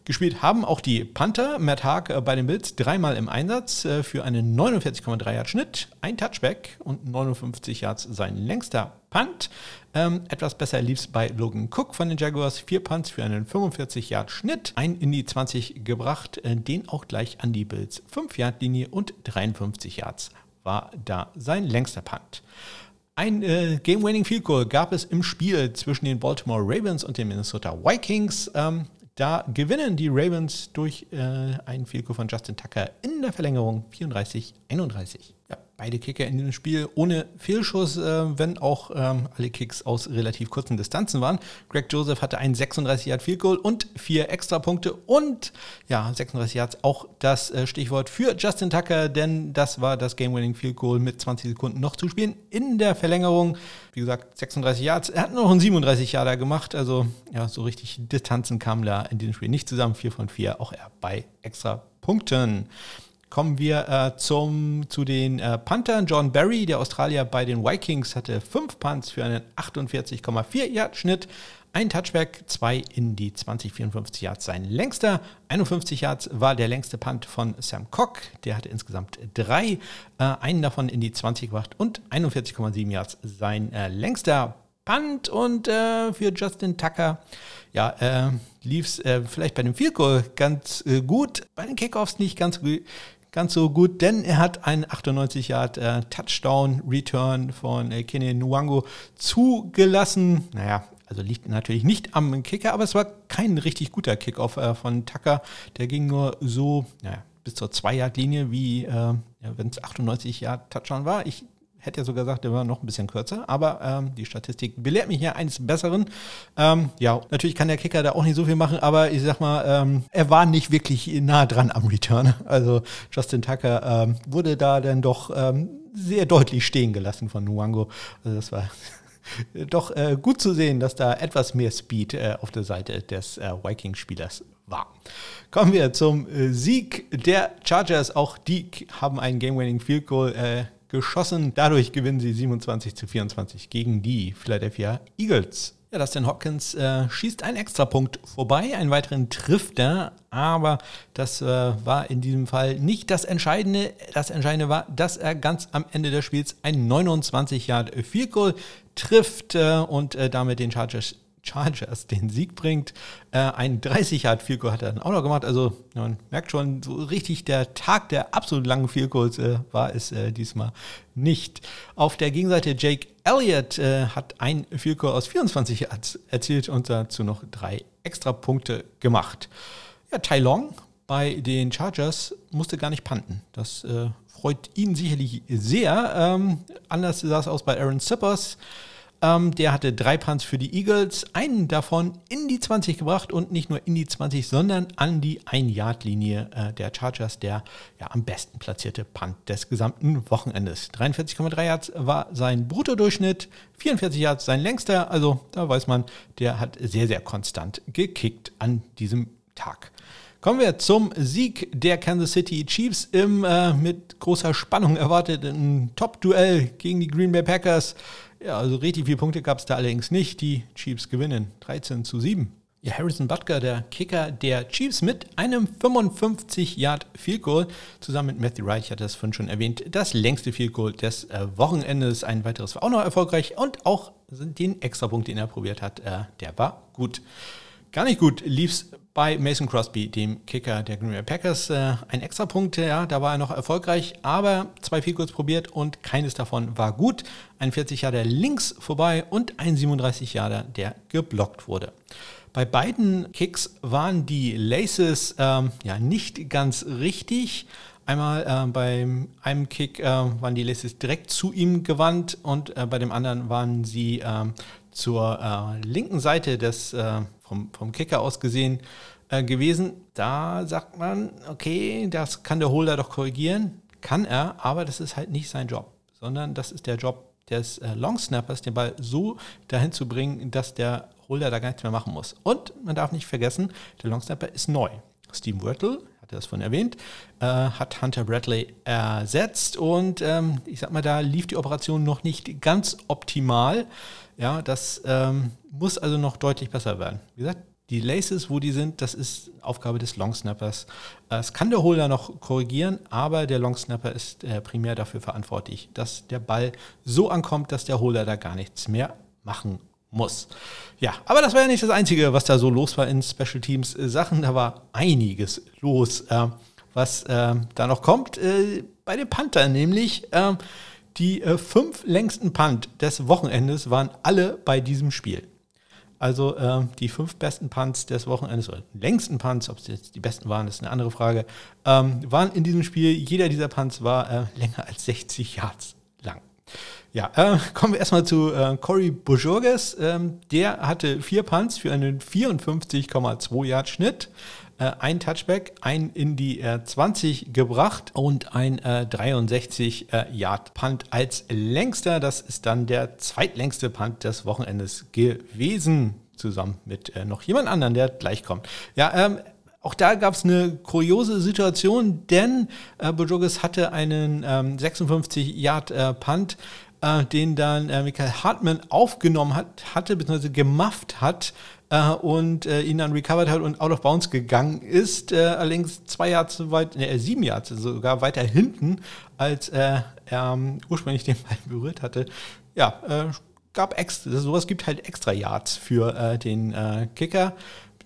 Gespielt haben auch die Panther, Matt Haag äh, bei den Bills, dreimal im Einsatz äh, für einen 49,3 Yard Schnitt, ein Touchback und 59 Yards sein längster Punt. Ähm, etwas besser lief es bei Logan Cook von den Jaguars, vier Punts für einen 45 Yard Schnitt, ein in die 20 gebracht, äh, den auch gleich an die Bills 5 Yard Linie und 53 Yards war da sein längster Punt. Ein äh, Game-Winning Field Goal gab es im Spiel zwischen den Baltimore Ravens und den Minnesota Vikings. Ähm, da gewinnen die Ravens durch äh, einen Field Goal von Justin Tucker in der Verlängerung 34-31. Beide Kicker in dem Spiel ohne Fehlschuss, äh, wenn auch ähm, alle Kicks aus relativ kurzen Distanzen waren. Greg Joseph hatte einen 36 Yard Field Goal und vier Extrapunkte und ja, 36 Yards auch das äh, Stichwort für Justin Tucker, denn das war das Game-Winning Field Goal mit 20 Sekunden noch zu spielen in der Verlängerung. Wie gesagt, 36 Yards. Er hat noch einen 37 Yarder gemacht, also ja, so richtig Distanzen kamen da in diesem Spiel nicht zusammen. 4 von 4, auch er bei Extrapunkten kommen wir äh, zum, zu den äh, Panthern. John Barry, der Australier bei den Vikings, hatte fünf Punts für einen 48,4 Yard Schnitt. Ein Touchback, zwei in die 2054 Yards sein längster. 51 Yards war der längste Punt von Sam Cock. Der hatte insgesamt drei, äh, einen davon in die 20 gebracht und 41,7 Yards sein äh, längster Punt. Und äh, für Justin Tucker, ja, äh, lief es äh, vielleicht bei dem Field Goal ganz äh, gut, bei den Kickoffs nicht ganz gut ganz so gut, denn er hat einen 98 Yard äh, Touchdown Return von äh, Kenny Nwango zugelassen. Naja, also liegt natürlich nicht am Kicker, aber es war kein richtig guter Kickoff äh, von Tucker. Der ging nur so, naja, bis zur 2-Yard-Linie, wie äh, wenn es 98 Yard Touchdown war. Ich hätte ja sogar gesagt, der war noch ein bisschen kürzer, aber ähm, die Statistik belehrt mich ja eines Besseren. Ähm, ja, natürlich kann der Kicker da auch nicht so viel machen, aber ich sag mal, ähm, er war nicht wirklich nah dran am Return. Also Justin Tucker ähm, wurde da dann doch ähm, sehr deutlich stehen gelassen von Nuango. Also das war doch äh, gut zu sehen, dass da etwas mehr Speed äh, auf der Seite des äh, Viking-Spielers war. Kommen wir zum äh, Sieg der Chargers. Auch die haben einen Game-Winning Field Goal äh, geschossen. Dadurch gewinnen sie 27 zu 24 gegen die Philadelphia Eagles. Ja, Dustin Hopkins äh, schießt einen Extrapunkt vorbei, einen weiteren trifft er, aber das äh, war in diesem Fall nicht das Entscheidende. Das Entscheidende war, dass er ganz am Ende des Spiels ein 29 Yard Field Goal trifft äh, und äh, damit den Chargers Chargers den Sieg bringt. Äh, ein 30 Yard Field hat er dann auch noch gemacht. Also man merkt schon, so richtig der Tag der absolut langen Field Goals äh, war es äh, diesmal nicht. Auf der Gegenseite Jake Elliott äh, hat ein Field Goal aus 24 Yards erzielt und dazu noch drei extra Punkte gemacht. Ja, Tai Long bei den Chargers musste gar nicht panten. Das äh, freut ihn sicherlich sehr. Ähm, anders sah es aus bei Aaron Sippers. Ähm, der hatte drei Punts für die Eagles, einen davon in die 20 gebracht und nicht nur in die 20, sondern an die 1-Yard-Linie äh, der Chargers, der ja am besten platzierte Punt des gesamten Wochenendes. 43,3 Yards war sein Bruttodurchschnitt, 44 Yards sein längster, also da weiß man, der hat sehr, sehr konstant gekickt an diesem Tag. Kommen wir zum Sieg der Kansas City Chiefs im äh, mit großer Spannung erwarteten Top-Duell gegen die Green Bay Packers. Ja, also richtig viele Punkte gab es da allerdings nicht. Die Chiefs gewinnen 13 zu 7. Ja, Harrison Butker, der Kicker der Chiefs mit einem 55 Yard Field Goal, zusammen mit Matthew Wright, ich hatte das vorhin schon erwähnt, das längste Field Goal des äh, Wochenendes. Ein weiteres war auch noch erfolgreich und auch den Extrapunkt, den er probiert hat, äh, der war gut. Gar nicht gut lief es bei Mason Crosby, dem Kicker der Green Bay Packers. Äh, ein extra Punkt, ja, da war er noch erfolgreich, aber zwei Field probiert und keines davon war gut. Ein 40 Jahre links vorbei und ein 37 Jahre, der geblockt wurde. Bei beiden Kicks waren die Laces ähm, ja nicht ganz richtig. Einmal äh, bei einem Kick äh, waren die Laces direkt zu ihm gewandt und äh, bei dem anderen waren sie ähm, zur äh, linken Seite des äh, vom, vom Kicker aus gesehen äh, gewesen. Da sagt man, okay, das kann der Holder doch korrigieren. Kann er, aber das ist halt nicht sein Job, sondern das ist der Job des äh, Longsnappers, den Ball so dahin zu bringen, dass der Holder da gar nichts mehr machen muss. Und man darf nicht vergessen, der Longsnapper ist neu. Steve Wirtle, hatte das von erwähnt, äh, hat Hunter Bradley ersetzt und ähm, ich sag mal, da lief die Operation noch nicht ganz optimal. Ja, das ähm, muss also noch deutlich besser werden. Wie gesagt, die Laces, wo die sind, das ist Aufgabe des Longsnappers. Es kann der Holder noch korrigieren, aber der Longsnapper ist äh, primär dafür verantwortlich, dass der Ball so ankommt, dass der Holder da gar nichts mehr machen muss. Ja, aber das war ja nicht das Einzige, was da so los war in Special Teams äh, Sachen. Da war einiges los, äh, was äh, da noch kommt. Äh, bei den Panther nämlich. Die äh, fünf längsten Punt des Wochenendes waren alle bei diesem Spiel. Also äh, die fünf besten Punts des Wochenendes, oder längsten Punts, ob es jetzt die besten waren, ist eine andere Frage, ähm, waren in diesem Spiel, jeder dieser Punts war äh, länger als 60 Yards lang. Ja, äh, kommen wir erstmal zu äh, Cory Bojorges. Ähm, der hatte vier Punts für einen 54,2 Yard Schnitt äh, ein Touchback, ein in die äh, 20 gebracht und ein äh, 63 äh, Yard Punt als längster. Das ist dann der zweitlängste Punt des Wochenendes gewesen, zusammen mit äh, noch jemand anderen, der gleich kommt. Ja, ähm, auch da gab es eine kuriose Situation, denn äh, Bojoges hatte einen ähm, 56 Yard äh, Punt äh, den dann äh, Michael Hartmann aufgenommen hat, hatte, beziehungsweise gemafft hat äh, und äh, ihn dann recovered hat und out of bounds gegangen ist. Äh, allerdings zwei Jahre zu weit, ne, sieben Jahre sogar weiter hinten, als er ähm, ursprünglich den Ball berührt hatte. Ja, gab extra, sowas gibt halt extra Yards für den Kicker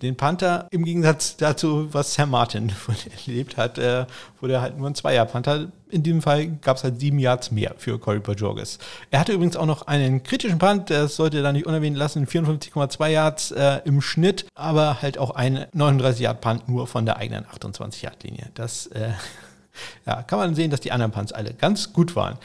den Panther im Gegensatz dazu, was Sam Martin erlebt hat, äh, der halt nur ein Zweier-Panther. In diesem Fall gab es halt sieben Yards mehr für Corey Bajorges. Er hatte übrigens auch noch einen kritischen Punt, das sollte da nicht unerwähnt lassen, 54,2 Yards äh, im Schnitt, aber halt auch ein 39-Yard-Punt nur von der eigenen 28-Yard-Linie. Das äh, ja, kann man sehen, dass die anderen Punts alle ganz gut waren.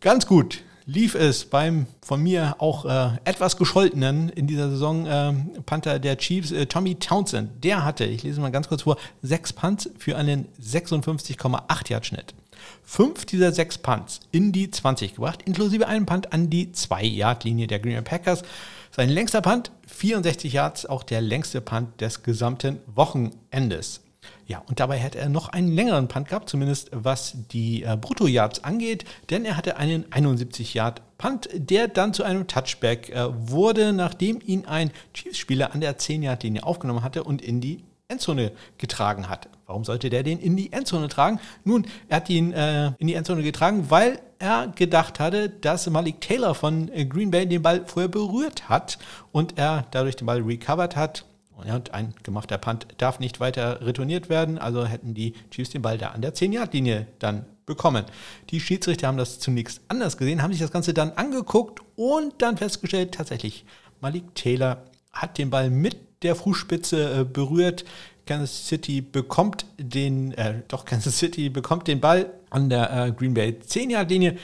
Ganz gut lief es beim von mir auch äh, etwas gescholtenen in dieser Saison äh, Panther der Chiefs, äh, Tommy Townsend. Der hatte, ich lese mal ganz kurz vor, sechs Punts für einen 56,8 Yard Schnitt. Fünf dieser sechs Punts in die 20 gebracht, inklusive einen Punt an die 2-Yard-Linie der Green Bay Packers. Sein längster Punt, 64 Yards, auch der längste Punt des gesamten Wochenendes. Ja, und dabei hätte er noch einen längeren Punt gehabt, zumindest was die äh, Brutto-Yards angeht, denn er hatte einen 71-Yard-Punt, der dann zu einem Touchback äh, wurde, nachdem ihn ein Chiefs-Spieler an der 10-Yard-Linie aufgenommen hatte und in die Endzone getragen hat. Warum sollte der den in die Endzone tragen? Nun, er hat ihn äh, in die Endzone getragen, weil er gedacht hatte, dass Malik Taylor von äh, Green Bay den Ball vorher berührt hat und er dadurch den Ball recovered hat. Und ein gemachter Punt darf nicht weiter retourniert werden, also hätten die Chiefs den Ball da an der 10-Yard-Linie dann bekommen. Die Schiedsrichter haben das zunächst anders gesehen, haben sich das Ganze dann angeguckt und dann festgestellt, tatsächlich, Malik Taylor hat den Ball mit der Fußspitze äh, berührt. Kansas City bekommt den, äh, doch Kansas City bekommt den Ball an der äh, Green Bay 10-Yard-Linie.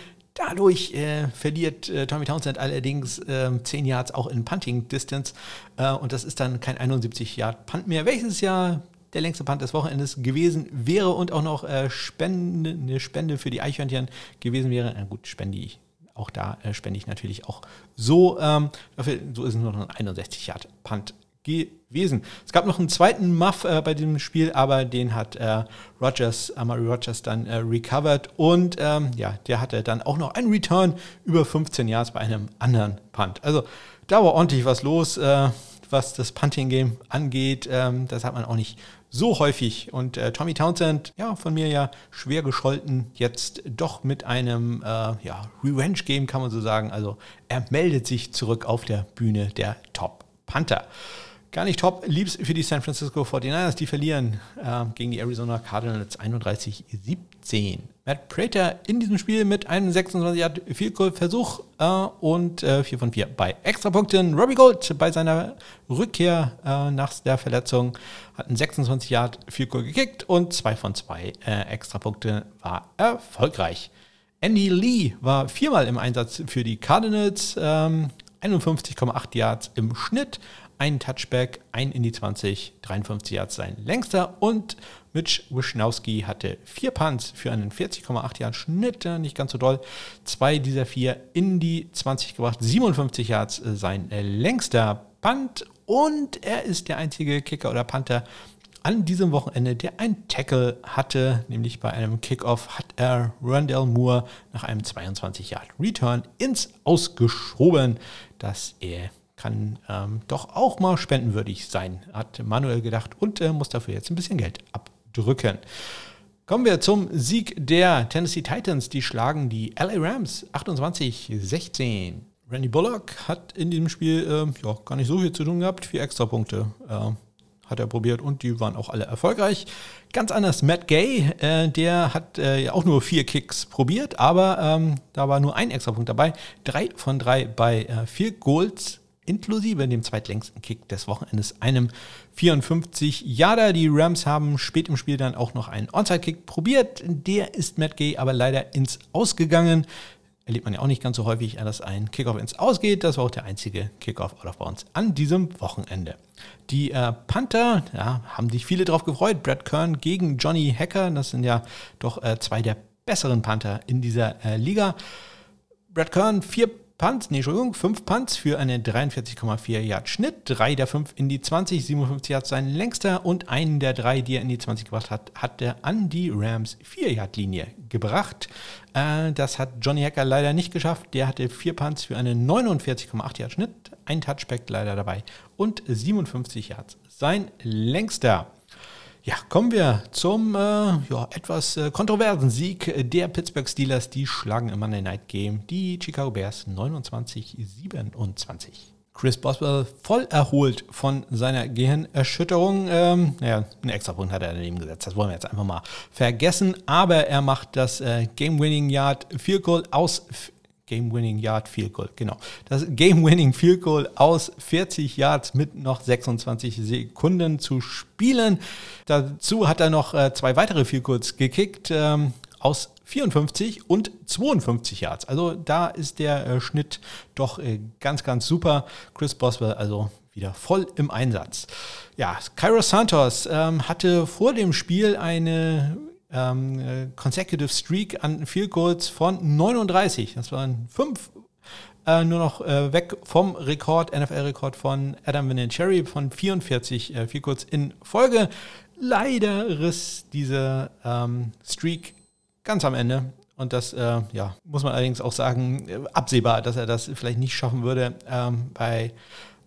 Dadurch äh, verliert äh, Tommy Townsend allerdings äh, 10 Yards auch in Punting Distance äh, und das ist dann kein 71 Yard Punt mehr, welches ja der längste Punt des Wochenendes gewesen wäre und auch noch äh, Spende, eine Spende für die Eichhörnchen gewesen wäre. Na gut, spende ich. Auch da äh, spende ich natürlich auch so. Ähm, dafür, so ist es nur noch ein 61 Yard Punt gewesen. Es gab noch einen zweiten Muff äh, bei diesem Spiel, aber den hat äh, Rogers, Amari Rogers dann äh, recovered und ähm, ja, der hatte dann auch noch einen Return über 15 Yards bei einem anderen Punt. Also da war ordentlich was los, äh, was das Punting-Game angeht. Ähm, das hat man auch nicht so häufig. Und äh, Tommy Townsend, ja, von mir ja schwer gescholten, jetzt doch mit einem äh, ja, Revenge-Game, kann man so sagen. Also er meldet sich zurück auf der Bühne der Top Panther. Gar nicht top. Liebs für die San Francisco 49ers. Die verlieren äh, gegen die Arizona Cardinals 31-17. Matt Prater in diesem Spiel mit einem 26 Yard Field Goal Versuch äh, und äh, 4 von 4 bei Extrapunkten. Robbie Gold bei seiner Rückkehr äh, nach der Verletzung hat einen 26 Yard Goal gekickt und 2 von 2 äh, Extrapunkte war erfolgreich. Andy Lee war viermal im Einsatz für die Cardinals, ähm, 51,8 Yards im Schnitt, ein Touchback, ein in die 20, 53 Yards sein längster und Mitch Wischnowski hatte vier Punts für einen 40,8 Yards Schnitt, nicht ganz so doll. Zwei dieser vier in die 20 gebracht, 57 Yards sein längster Punt und er ist der einzige Kicker oder Panther an diesem Wochenende, der ein Tackle hatte, nämlich bei einem Kickoff hat er Rondell Moore nach einem 22 Yard Return ins Ausgeschoben, dass er kann ähm, doch auch mal spendenwürdig sein, hat Manuel gedacht und äh, muss dafür jetzt ein bisschen Geld abdrücken. Kommen wir zum Sieg der Tennessee Titans. Die schlagen die LA Rams 28-16. Randy Bullock hat in diesem Spiel äh, ja, gar nicht so viel zu tun gehabt. Vier Extrapunkte äh, hat er probiert und die waren auch alle erfolgreich. Ganz anders Matt Gay, äh, der hat äh, auch nur vier Kicks probiert, aber ähm, da war nur ein Extrapunkt dabei. Drei von drei bei äh, vier Goals inklusive dem zweitlängsten Kick des Wochenendes, einem 54 Jahre. Die Rams haben spät im Spiel dann auch noch einen Onside-Kick probiert. Der ist Matt Gay aber leider ins Ausgegangen. Erlebt man ja auch nicht ganz so häufig, dass ein Kickoff ins Ausgeht. Das war auch der einzige Kickoff out of bounds an diesem Wochenende. Die äh, Panther, ja, haben sich viele drauf gefreut. Brad Kern gegen Johnny Hacker. Das sind ja doch äh, zwei der besseren Panther in dieser äh, Liga. Brad Kern, vier Punts, nee, Entschuldigung, 5 Punts für einen 43,4 Yard Schnitt, drei der 5 in die 20, 57 Yards sein längster und einen der drei, die er in die 20 gebracht hat, hat er an die Rams 4 Yard Linie gebracht. Äh, das hat Johnny Hacker leider nicht geschafft. Der hatte 4 Punts für einen 49,8 Yard Schnitt, ein Touchback leider dabei und 57 Yards sein längster. Ja, kommen wir zum äh, ja, etwas äh, kontroversen Sieg der Pittsburgh Steelers. Die schlagen im Monday Night Game die Chicago Bears 29-27. Chris Boswell voll erholt von seiner Gehirnerschütterung. Ähm, naja, einen extra Punkt hat er daneben gesetzt. Das wollen wir jetzt einfach mal vergessen. Aber er macht das äh, Game-Winning Yard Field Goal aus Game-Winning Yard Field Goal, genau. Das Game-Winning Field Goal aus 40 Yards mit noch 26 Sekunden zu spielen. Dazu hat er noch äh, zwei weitere Field Goals gekickt. Ähm, aus 54 und 52 Yards. Also da ist der äh, Schnitt doch äh, ganz, ganz super. Chris Boswell also wieder voll im Einsatz. Ja, Cairo Santos ähm, hatte vor dem Spiel eine ähm, äh, Consecutive Streak an Field Goals von 39. Das waren fünf äh, nur noch äh, weg vom Rekord, NFL-Rekord von Adam Vinatieri von 44 äh, Field Goals in Folge. Leider riss diese ähm, Streak ganz am Ende. Und das äh, ja, muss man allerdings auch sagen, äh, absehbar, dass er das vielleicht nicht schaffen würde. Ähm, bei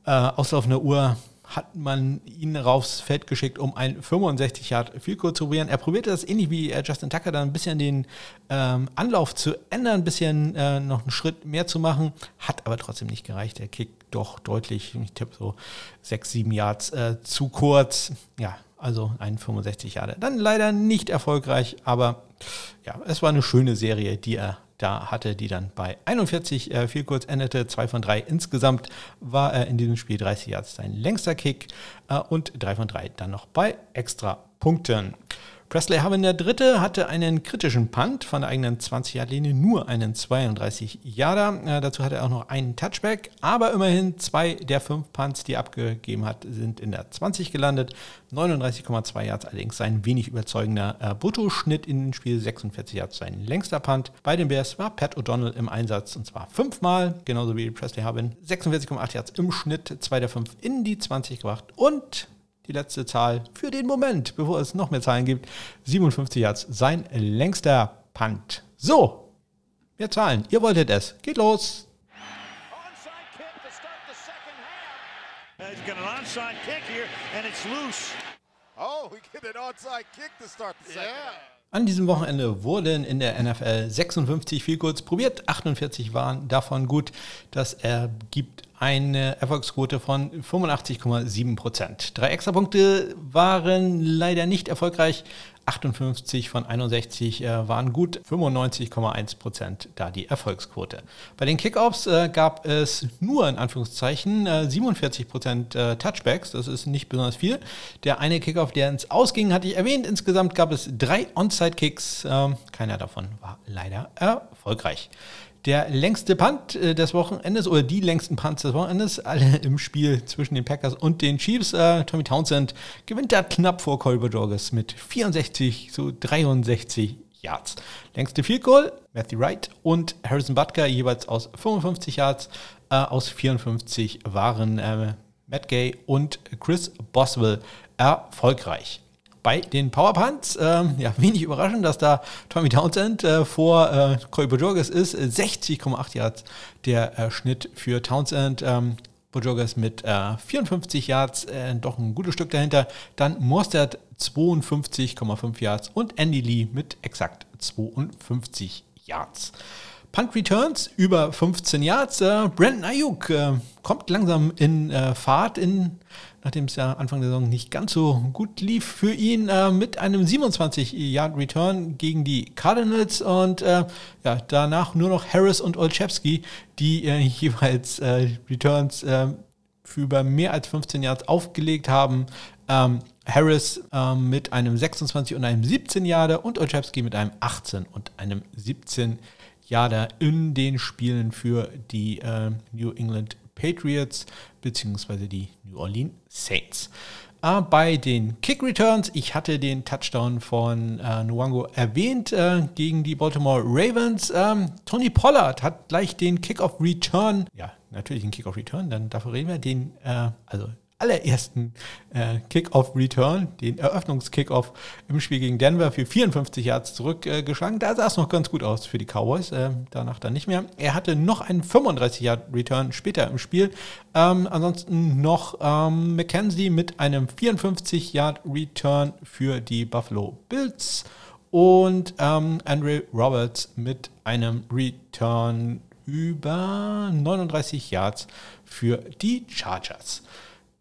äh, auslaufender Uhr hat man ihn raufs Feld geschickt, um ein 65 Yard Field Goal zu probieren. Er probierte das ähnlich wie äh, Justin Tucker dann ein bisschen den ähm, Anlauf zu ändern, ein bisschen äh, noch einen Schritt mehr zu machen, hat aber trotzdem nicht gereicht. Der Kick doch deutlich, ich tippe so 6, 7 Yards äh, zu kurz. Ja, also ein 65 Jahre. Dann leider nicht erfolgreich, aber ja, es war eine schöne Serie, die er da hatte, die dann bei 41 äh, viel kurz endete, 2 von 3. Insgesamt war er in diesem Spiel 30 Yards sein längster Kick äh, und 3 von 3 dann noch bei extra Punkten. Presley der Dritte hatte einen kritischen Punt von der eigenen 20-Yard-Linie, nur einen 32-Yarder. Äh, dazu hatte er auch noch einen Touchback, aber immerhin zwei der fünf Punts, die er abgegeben hat, sind in der 20 gelandet. 39,2 Yards allerdings sein wenig überzeugender äh, Bruttoschnitt in dem Spiel, 46 Yards sein längster Punt. Bei den Bears war Pat O'Donnell im Einsatz und zwar fünfmal, genauso wie Presley Harvin. 46,8 Yards im Schnitt, zwei der fünf in die 20 gebracht und die letzte Zahl für den Moment, bevor es noch mehr Zahlen gibt. 57 Yards, sein längster Punt. So, mehr Zahlen. Ihr wolltet es. Geht los. Oh, we get an onside kick to start the second yeah. An diesem Wochenende wurden in der NFL 56 viel kurz probiert, 48 waren davon gut. Das ergibt eine Erfolgsquote von 85,7 Prozent. Drei Extrapunkte waren leider nicht erfolgreich. 58 von 61 äh, waren gut, 95,1 Prozent da die Erfolgsquote. Bei den Kickoffs äh, gab es nur in Anführungszeichen äh, 47 Prozent äh, Touchbacks, das ist nicht besonders viel. Der eine Kickoff, der ins Ausging, hatte ich erwähnt. Insgesamt gab es drei Onside-Kicks, ähm, keiner davon war leider erfolgreich. Der längste Punt äh, des Wochenendes oder die längsten Punts des Wochenendes, alle im Spiel zwischen den Packers und den Chiefs. Äh, Tommy Townsend gewinnt da knapp vor Colbert Jorges mit 64 zu 63 Yards. Längste Field Goal, Matthew Wright und Harrison Butker jeweils aus 55 Yards. Äh, aus 54 waren äh, Matt Gay und Chris Boswell erfolgreich bei den Powerpunts. Ähm, ja, wenig überraschend, dass da Tommy Townsend äh, vor äh, Corey Bojorges ist. 60,8 Yards der äh, Schnitt für Townsend. Ähm, Bojorges mit äh, 54 Yards, äh, doch ein gutes Stück dahinter. Dann Mostert 52,5 Yards und Andy Lee mit exakt 52 Yards. Punt Returns über 15 Yards. Äh, Brandon Ayuk äh, kommt langsam in äh, Fahrt in nachdem es ja Anfang der Saison nicht ganz so gut lief für ihn, äh, mit einem 27-Yard-Return gegen die Cardinals und äh, ja, danach nur noch Harris und Olszewski, die äh, jeweils Returns für über mehr als 15 Yards aufgelegt haben. Ähm, Harris ähm, mit einem 26 und einem 17 Yarder und Olszewski mit einem 18 und einem 17 Yarder in den Spielen für die äh, New England Patriots bzw. die New Orleans Saints. Äh, bei den Kick Returns, ich hatte den Touchdown von äh, Nwango erwähnt äh, gegen die Baltimore Ravens. Ähm, Tony Pollard hat gleich den Kickoff Return, ja, natürlich den Kickoff Return, dann dafür reden wir, den, äh, also allerersten äh, Kickoff-Return, den Eröffnungskickoff im Spiel gegen Denver für 54 Yards zurückgeschlagen. Äh, da sah es noch ganz gut aus für die Cowboys, äh, danach dann nicht mehr. Er hatte noch einen 35-Yard-Return später im Spiel. Ähm, ansonsten noch ähm, McKenzie mit einem 54-Yard-Return für die Buffalo Bills und ähm, Andre Roberts mit einem Return über 39 Yards für die Chargers.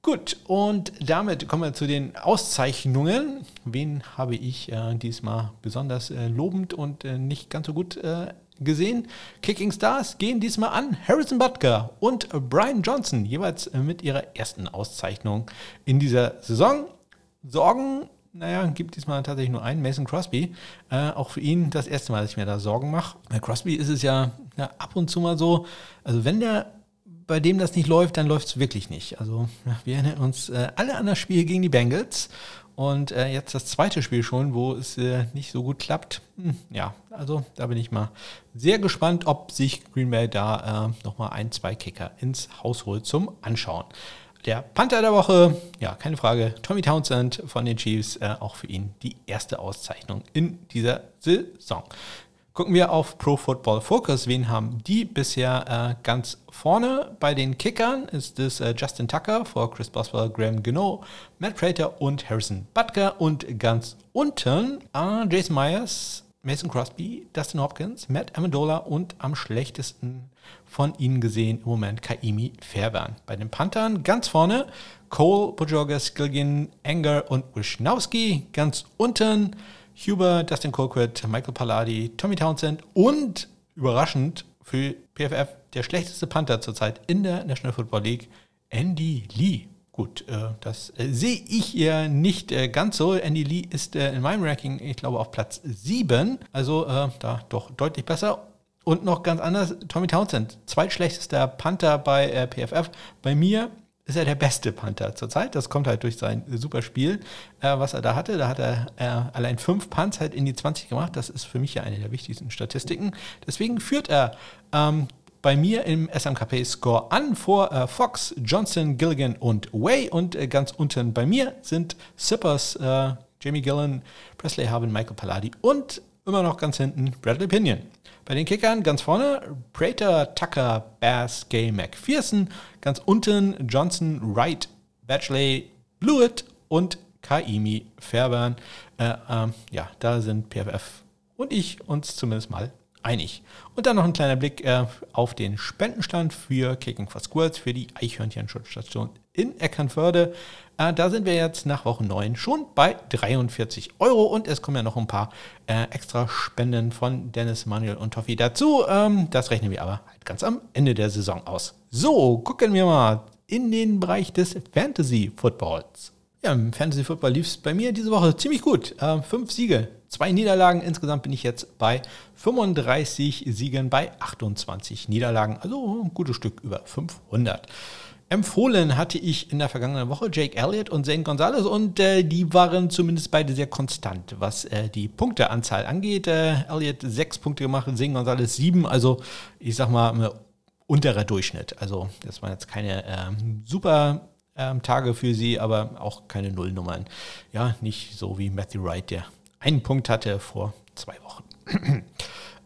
Gut, und damit kommen wir zu den Auszeichnungen. Wen habe ich äh, diesmal besonders äh, lobend und äh, nicht ganz so gut äh, gesehen? Kicking Stars gehen diesmal an Harrison Butker und Brian Johnson, jeweils äh, mit ihrer ersten Auszeichnung in dieser Saison. Sorgen naja, gibt diesmal tatsächlich nur einen, Mason Crosby. Äh, auch für ihn das erste Mal, dass ich mir da Sorgen mache. Bei Crosby ist es ja, ja ab und zu mal so, also wenn der bei dem das nicht läuft, dann läuft es wirklich nicht. Also wir erinnern uns äh, alle an das Spiel gegen die Bengals und äh, jetzt das zweite Spiel schon, wo es äh, nicht so gut klappt. Hm, ja, also da bin ich mal sehr gespannt, ob sich Green Bay da äh, nochmal ein, zwei Kicker ins Haus holt zum Anschauen. Der Panther der Woche, ja, keine Frage, Tommy Townsend von den Chiefs, äh, auch für ihn die erste Auszeichnung in dieser Saison. Gucken wir auf Pro Football Focus. Wen haben die bisher äh, ganz vorne? Bei den Kickern ist es äh, Justin Tucker vor Chris Boswell, Graham Gino, Matt Prater und Harrison Butker. Und ganz unten äh, Jason Myers, Mason Crosby, Dustin Hopkins, Matt Amendola und am schlechtesten von ihnen gesehen im Moment Kaimi Fairbairn. Bei den Panthern ganz vorne Cole, Bojorges, Gilgin, Enger und Wischnowski. Ganz unten Huber, Dustin Colquitt, Michael Palladi, Tommy Townsend und überraschend für PFF der schlechteste Panther zurzeit in der National Football League, Andy Lee. Gut, äh, das äh, sehe ich ja nicht äh, ganz so. Andy Lee ist in meinem Ranking, ich glaube, auf Platz 7. Also da doch deutlich besser. Und noch ganz anders, Tommy Townsend, zweitschlechtester Panther bei PFF. Bei mir ist er der beste Panther zurzeit. Das kommt halt durch sein super Spiel, äh, was er da hatte. Da hat er äh, allein fünf Punts halt in die 20 gemacht. Das ist für mich ja eine der wichtigsten Statistiken. Deswegen führt er ähm, bei mir im SMKP-Score an vor äh, Fox, Johnson, Gilligan und Way. Und äh, ganz unten bei mir sind Sippers, äh, Jamie Gillen, Presley Harvin, Michael Palladi und immer noch ganz hinten Bradley Pinion. Bei den Kickern ganz vorne Prater, Tucker, Bass, Gay, McPherson. Ganz unten Johnson, Wright, Batchley, Blewett und Kaimi Fairbairn. Äh, ähm, ja, da sind PFF und ich uns zumindest mal einig. Und dann noch ein kleiner Blick äh, auf den Spendenstand für Kicking for Squirts für die Eichhörnchen-Schutzstation in Eckernförde. Äh, da sind wir jetzt nach Woche 9 schon bei 43 Euro und es kommen ja noch ein paar äh, extra Spenden von Dennis, Manuel und Toffi dazu. Ähm, das rechnen wir aber halt ganz am Ende der Saison aus. So, gucken wir mal in den Bereich des Fantasy Footballs. Ja, im Fantasy Football lief es bei mir diese Woche ziemlich gut. Äh, fünf Siege, zwei Niederlagen. Insgesamt bin ich jetzt bei 35 Siegen bei 28 Niederlagen. Also ein gutes Stück über 500. Empfohlen hatte ich in der vergangenen Woche Jake Elliott und Zane Gonzalez und äh, die waren zumindest beide sehr konstant, was äh, die Punkteanzahl angeht. Äh, Elliott sechs Punkte gemacht, Zane Gonzalez sieben, also ich sag mal unterer Durchschnitt. Also das waren jetzt keine ähm, super ähm, Tage für sie, aber auch keine Nullnummern. Ja, nicht so wie Matthew Wright, der einen Punkt hatte vor zwei Wochen.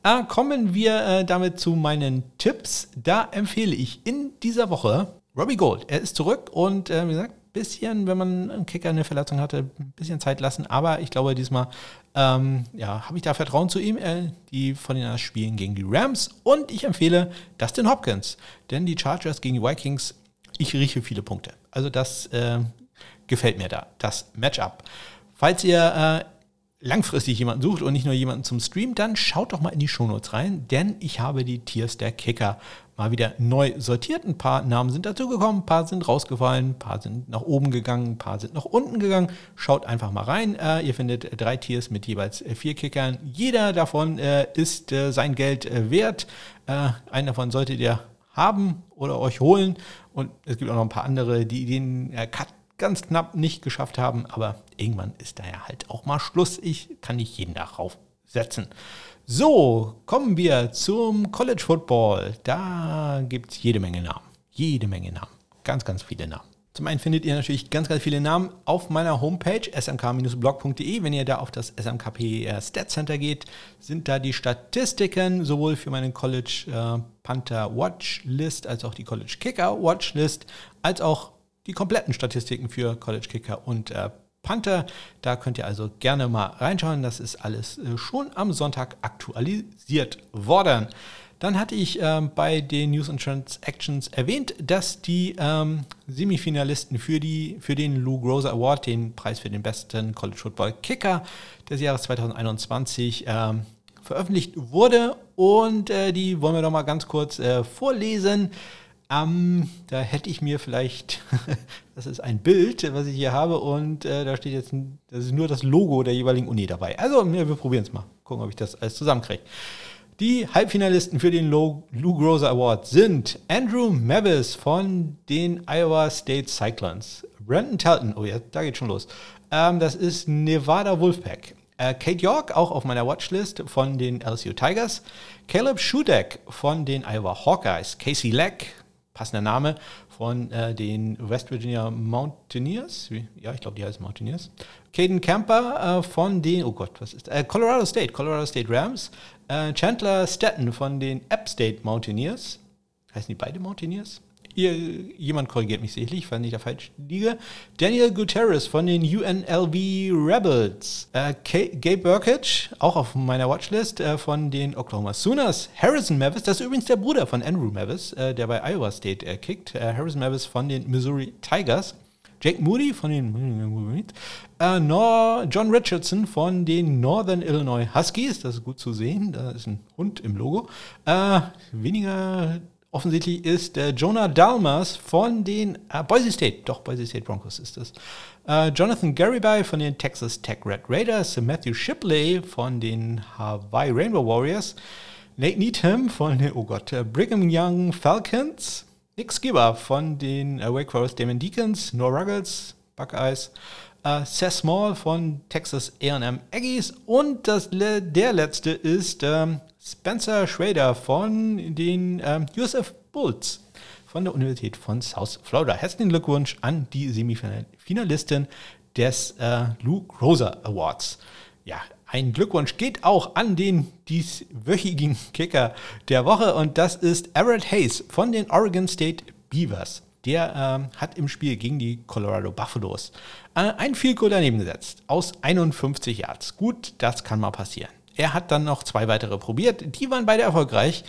äh, kommen wir äh, damit zu meinen Tipps. Da empfehle ich in dieser Woche Robbie Gold, er ist zurück und äh, wie gesagt, bisschen, wenn man einen Kicker eine Verletzung hatte, ein bisschen Zeit lassen. Aber ich glaube, diesmal ähm, ja, habe ich da Vertrauen zu ihm. Äh, die von den spielen gegen die Rams und ich empfehle Dustin Hopkins, denn die Chargers gegen die Vikings, ich rieche viele Punkte. Also das äh, gefällt mir da, das Matchup. Falls ihr äh, langfristig jemanden sucht und nicht nur jemanden zum Stream, dann schaut doch mal in die Shownotes rein, denn ich habe die Tiers der Kicker mal wieder neu sortiert. Ein paar Namen sind dazugekommen, ein paar sind rausgefallen, ein paar sind nach oben gegangen, ein paar sind nach unten gegangen. Schaut einfach mal rein. Äh, ihr findet drei Tiers mit jeweils äh, vier Kickern. Jeder davon äh, ist sein Geld wert. Einen davon solltet ihr haben oder euch holen. Und es gibt auch noch ein paar andere, die den Cut ganz knapp nicht geschafft haben. Aber irgendwann ist da ja halt auch mal Schluss. Ich kann nicht jeden darauf setzen. So, kommen wir zum College Football. Da gibt es jede Menge Namen. Jede Menge Namen. Ganz, ganz viele Namen. Zum einen findet ihr natürlich ganz, ganz viele Namen auf meiner Homepage smk-blog.de. Wenn ihr da auf das SMKP Stat Center geht, sind da die Statistiken sowohl für meine College äh, Panther Watch List als auch die College Kicker Watch List, als auch die kompletten Statistiken für College Kicker und äh, Panther. Da könnt ihr also gerne mal reinschauen. Das ist alles äh, schon am Sonntag aktualisiert worden. Dann hatte ich ähm, bei den News and Transactions erwähnt, dass die ähm, Semifinalisten für, die, für den Lou Groza Award, den Preis für den besten College Football Kicker des Jahres 2021, ähm, veröffentlicht wurde. Und äh, die wollen wir doch mal ganz kurz äh, vorlesen. Ähm, da hätte ich mir vielleicht, das ist ein Bild, was ich hier habe, und äh, da steht jetzt, das ist nur das Logo der jeweiligen Uni dabei. Also, wir probieren es mal. Gucken, ob ich das alles zusammenkriege. Die Halbfinalisten für den Lou Groza Award sind Andrew Mavis von den Iowa State Cyclones, Brandon Talton, oh ja, da geht schon los. Ähm, das ist Nevada Wolfpack. Äh, Kate York, auch auf meiner Watchlist von den LSU Tigers. Caleb Schudeck von den Iowa Hawkeyes. Casey Leck, passender Name, von äh, den West Virginia Mountaineers. Ja, ich glaube, die heißen Mountaineers. Caden Camper äh, von den, oh Gott, was ist, äh, Colorado State, Colorado State Rams. Äh, Chandler Stetton von den App State Mountaineers. Heißen die beide Mountaineers? Ihr, jemand korrigiert mich sicherlich, falls ich da falsch liege. Daniel Gutierrez von den UNLV Rebels. Äh, Gabe Burkett, auch auf meiner Watchlist äh, von den Oklahoma Sooners. Harrison Mavis, das ist übrigens der Bruder von Andrew Mavis, äh, der bei Iowa State äh, kickt. Äh, Harrison Mavis von den Missouri Tigers. Jake Moody von den äh, Nor John Richardson von den Northern Illinois Huskies. Das ist gut zu sehen. Da ist ein Hund im Logo. Äh, weniger offensichtlich ist äh, Jonah Dalmas von den äh, Boise State, doch Boise State Broncos ist das. Äh, Jonathan Garibay von den Texas Tech Red Raiders, Matthew Shipley von den Hawaii Rainbow Warriors, Nate Needham von den, oh Gott, äh, Brigham Young Falcons, Nick Skipper von den äh, Wake Forest Damon Deacons, Noah Ruggles, Buckeyes, äh, Seth Small von Texas A&M Aggies und das, der letzte ist ähm, Spencer Schrader von den ähm, USF Bulls von der Universität von South Florida. Herzlichen Glückwunsch an die Semifinalisten des äh, Lou Rosa Awards. Ja, ein Glückwunsch geht auch an den dieswöchigen Kicker der Woche und das ist Everett Hayes von den Oregon State Beavers. Der ähm, hat im Spiel gegen die Colorado Buffaloes äh, ein Field daneben gesetzt aus 51 Yards. Gut, das kann mal passieren. Er hat dann noch zwei weitere probiert. Die waren beide erfolgreich.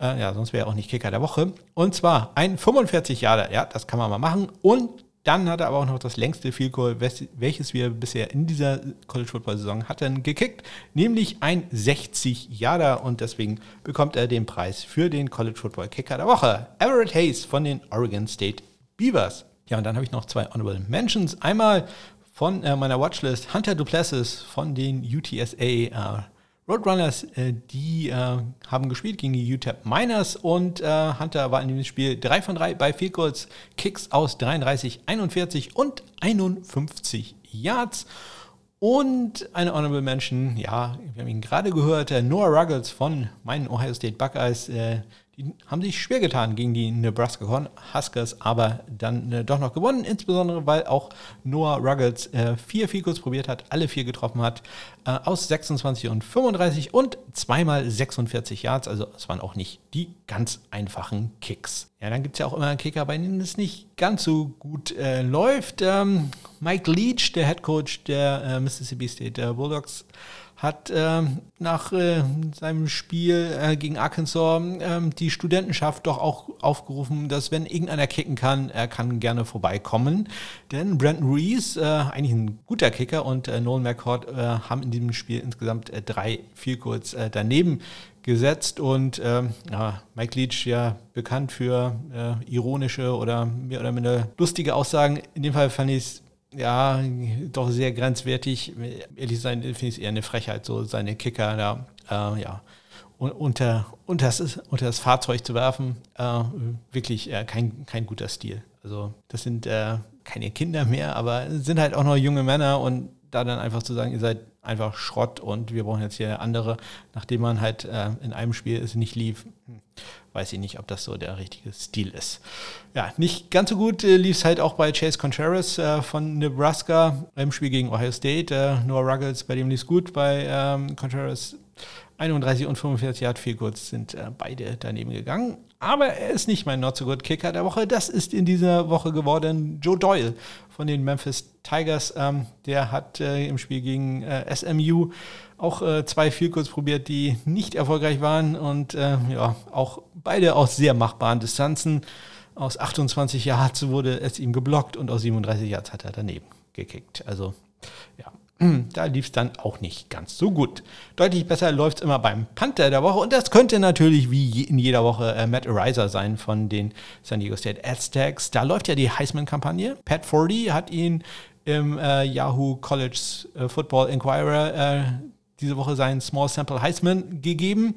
Äh, ja, sonst wäre er auch nicht Kicker der Woche. Und zwar ein 45 Jahre, ja, das kann man mal machen. Und dann hat er aber auch noch das längste Field Goal, welches wir bisher in dieser College Football Saison hatten, gekickt, nämlich ein 60 Jahre und deswegen bekommt er den Preis für den College Football Kicker der Woche. Everett Hayes von den Oregon State Beavers. Ja, und dann habe ich noch zwei Honorable Mentions. Einmal von äh, meiner Watchlist Hunter Duplessis von den UTSA äh, Roadrunners, äh, die äh, haben gespielt gegen die UTEP Miners und äh, Hunter war in diesem Spiel 3 von 3 bei Field Goals, Kicks aus 33, 41 und 51 Yards. Und eine Honorable Mention, ja, wir haben ihn gerade gehört, Noah Ruggles von meinen Ohio State Buckeyes, äh, haben sich schwer getan gegen die Nebraska Huskers, aber dann äh, doch noch gewonnen, insbesondere weil auch Noah Ruggles äh, vier Field probiert hat, alle vier getroffen hat, äh, aus 26 und 35 und zweimal 46 Yards, also es waren auch nicht die ganz einfachen Kicks. Ja, dann gibt es ja auch immer einen Kicker, bei denen es nicht ganz so gut äh, läuft. Ähm, Mike Leach, der Head Coach der äh, Mississippi State Bulldogs, hat äh, nach äh, seinem Spiel äh, gegen Arkansas ähm, die Studentenschaft doch auch aufgerufen, dass wenn irgendeiner kicken kann, er kann gerne vorbeikommen. Denn Brandon Ruiz, äh, eigentlich ein guter Kicker, und äh, Nolan McCord äh, haben in diesem Spiel insgesamt drei viel kurz daneben gesetzt und ähm, ja, Mike Leach ja bekannt für ironische oder mehr oder minder lustige Aussagen. In dem Fall fand ich es ja, doch sehr grenzwertig. Ehrlich sein, finde ich es eher eine Frechheit, so seine Kicker da, äh, ja, unter, unter, das, unter das Fahrzeug zu werfen. Äh, wirklich äh, kein, kein guter Stil. Also, das sind äh, keine Kinder mehr, aber sind halt auch noch junge Männer und da dann einfach zu sagen, ihr seid einfach Schrott und wir brauchen jetzt hier andere, nachdem man halt äh, in einem Spiel es nicht lief, hm, weiß ich nicht, ob das so der richtige Stil ist. Ja, nicht ganz so gut äh, lief es halt auch bei Chase Contreras äh, von Nebraska im Spiel gegen Ohio State. Äh, Noah Ruggles, bei dem lief es gut, bei ähm, Contreras 31 und 45 Yard viel kurz sind äh, beide daneben gegangen. Aber er ist nicht mein Not so good Kicker der Woche. Das ist in dieser Woche geworden Joe Doyle von den Memphis Tigers. Ähm, der hat äh, im Spiel gegen äh, SMU auch äh, zwei Vielkurs probiert, die nicht erfolgreich waren und äh, ja, auch beide aus sehr machbaren Distanzen. Aus 28 Yards wurde es ihm geblockt und aus 37 Yards hat er daneben gekickt. Also ja, da lief es dann auch nicht ganz so gut. Deutlich besser läuft es immer beim Panther der Woche und das könnte natürlich wie in jeder Woche äh, Matt Ariser sein von den San Diego State Aztecs. Da läuft ja die Heisman-Kampagne. Pat Fordy hat ihn im äh, Yahoo College äh, Football Inquirer äh, diese Woche seinen Small Sample Heisman gegeben.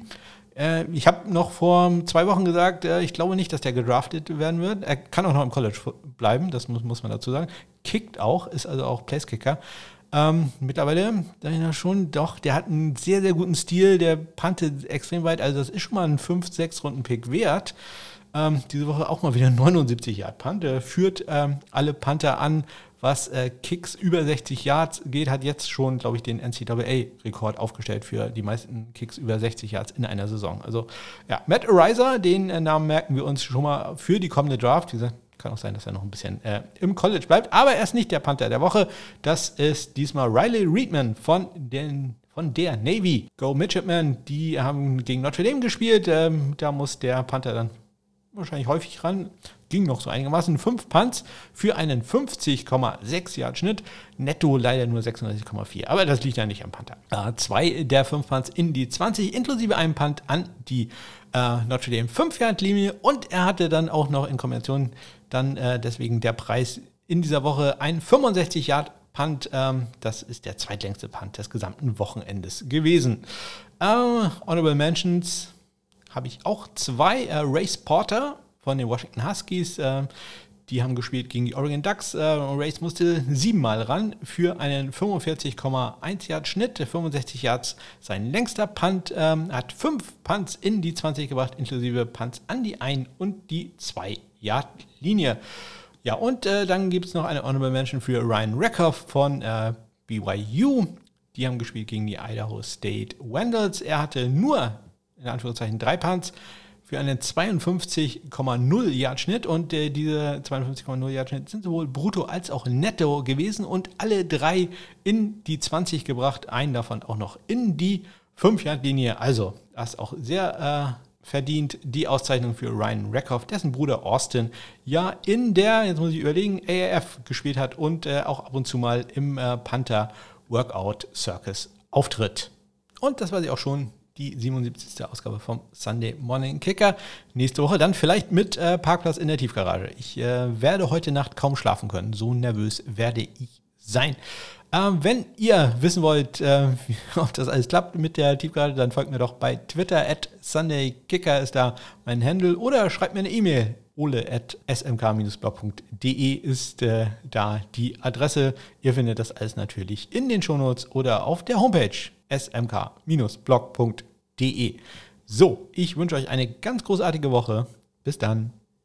Ich habe noch vor zwei Wochen gesagt, ich glaube nicht, dass der gedraftet werden wird. Er kann auch noch im College bleiben, das muss, muss man dazu sagen. Kickt auch, ist also auch Placekicker. Ähm, mittlerweile, da schon, doch, der hat einen sehr, sehr guten Stil, der pantet extrem weit, also das ist schon mal ein 5-6 Runden Pick wert. Ähm, diese Woche auch mal wieder 79 Yard Punt. Führt ähm, alle Panther an, was äh, Kicks über 60 Yards geht, hat jetzt schon, glaube ich, den NCAA-Rekord aufgestellt für die meisten Kicks über 60 Yards in einer Saison. Also ja, Matt Ariser, den äh, Namen merken wir uns schon mal für die kommende Draft. Wie gesagt, kann auch sein, dass er noch ein bisschen äh, im College bleibt. Aber er ist nicht der Panther der Woche. Das ist diesmal Riley Reedman von den von der Navy. Go Midshipman, die haben gegen Notre Dame gespielt. Ähm, da muss der Panther dann wahrscheinlich häufig ran. Ging noch so einigermaßen. Fünf Punts für einen 50,6 Yard Schnitt. Netto leider nur 36,4. Aber das liegt ja nicht am Panther. Äh, zwei der fünf Punts in die 20, inklusive einem Punt an die äh, Notre Dame 5 Yard Linie. Und er hatte dann auch noch in Kombination dann äh, deswegen der Preis in dieser Woche ein 65 Yard Punt. Ähm, das ist der zweitlängste Punt des gesamten Wochenendes gewesen. Äh, Honorable Mentions habe ich auch zwei. Äh, Race Porter von den Washington Huskies. Äh, die haben gespielt gegen die Oregon Ducks. Äh, Race musste siebenmal ran für einen 45,1 Yard Schnitt. 65 Yards sein längster Punt. Ähm, hat fünf Punts in die 20 gebracht, inklusive Punts an die 1 und die 2 Yard Linie. Ja, und äh, dann gibt es noch eine Honorable Mention für Ryan Reckhoff von äh, BYU. Die haben gespielt gegen die Idaho State Vandals. Er hatte nur in Anführungszeichen drei Punts für einen 52,0 Yard Schnitt und äh, diese 52,0 Yard Schnitt sind sowohl brutto als auch netto gewesen und alle drei in die 20 gebracht, einen davon auch noch in die 5 Yard Linie. Also, das ist auch sehr äh, verdient die Auszeichnung für Ryan Reckhoff, dessen Bruder Austin ja in der, jetzt muss ich überlegen, AAF gespielt hat und äh, auch ab und zu mal im äh, Panther Workout Circus auftritt. Und das war sie auch schon, die 77. Ausgabe vom Sunday Morning Kicker. Nächste Woche dann vielleicht mit äh, Parkplatz in der Tiefgarage. Ich äh, werde heute Nacht kaum schlafen können. So nervös werde ich sein. Ähm, wenn ihr wissen wollt, äh, ob das alles klappt mit der Tiefgarage, dann folgt mir doch bei Twitter at SundayKicker ist da mein Handle oder schreibt mir eine E-Mail. Ole at smk-blog.de ist äh, da die Adresse. Ihr findet das alles natürlich in den Shownotes oder auf der Homepage smk-blog.de. So, ich wünsche euch eine ganz großartige Woche. Bis dann.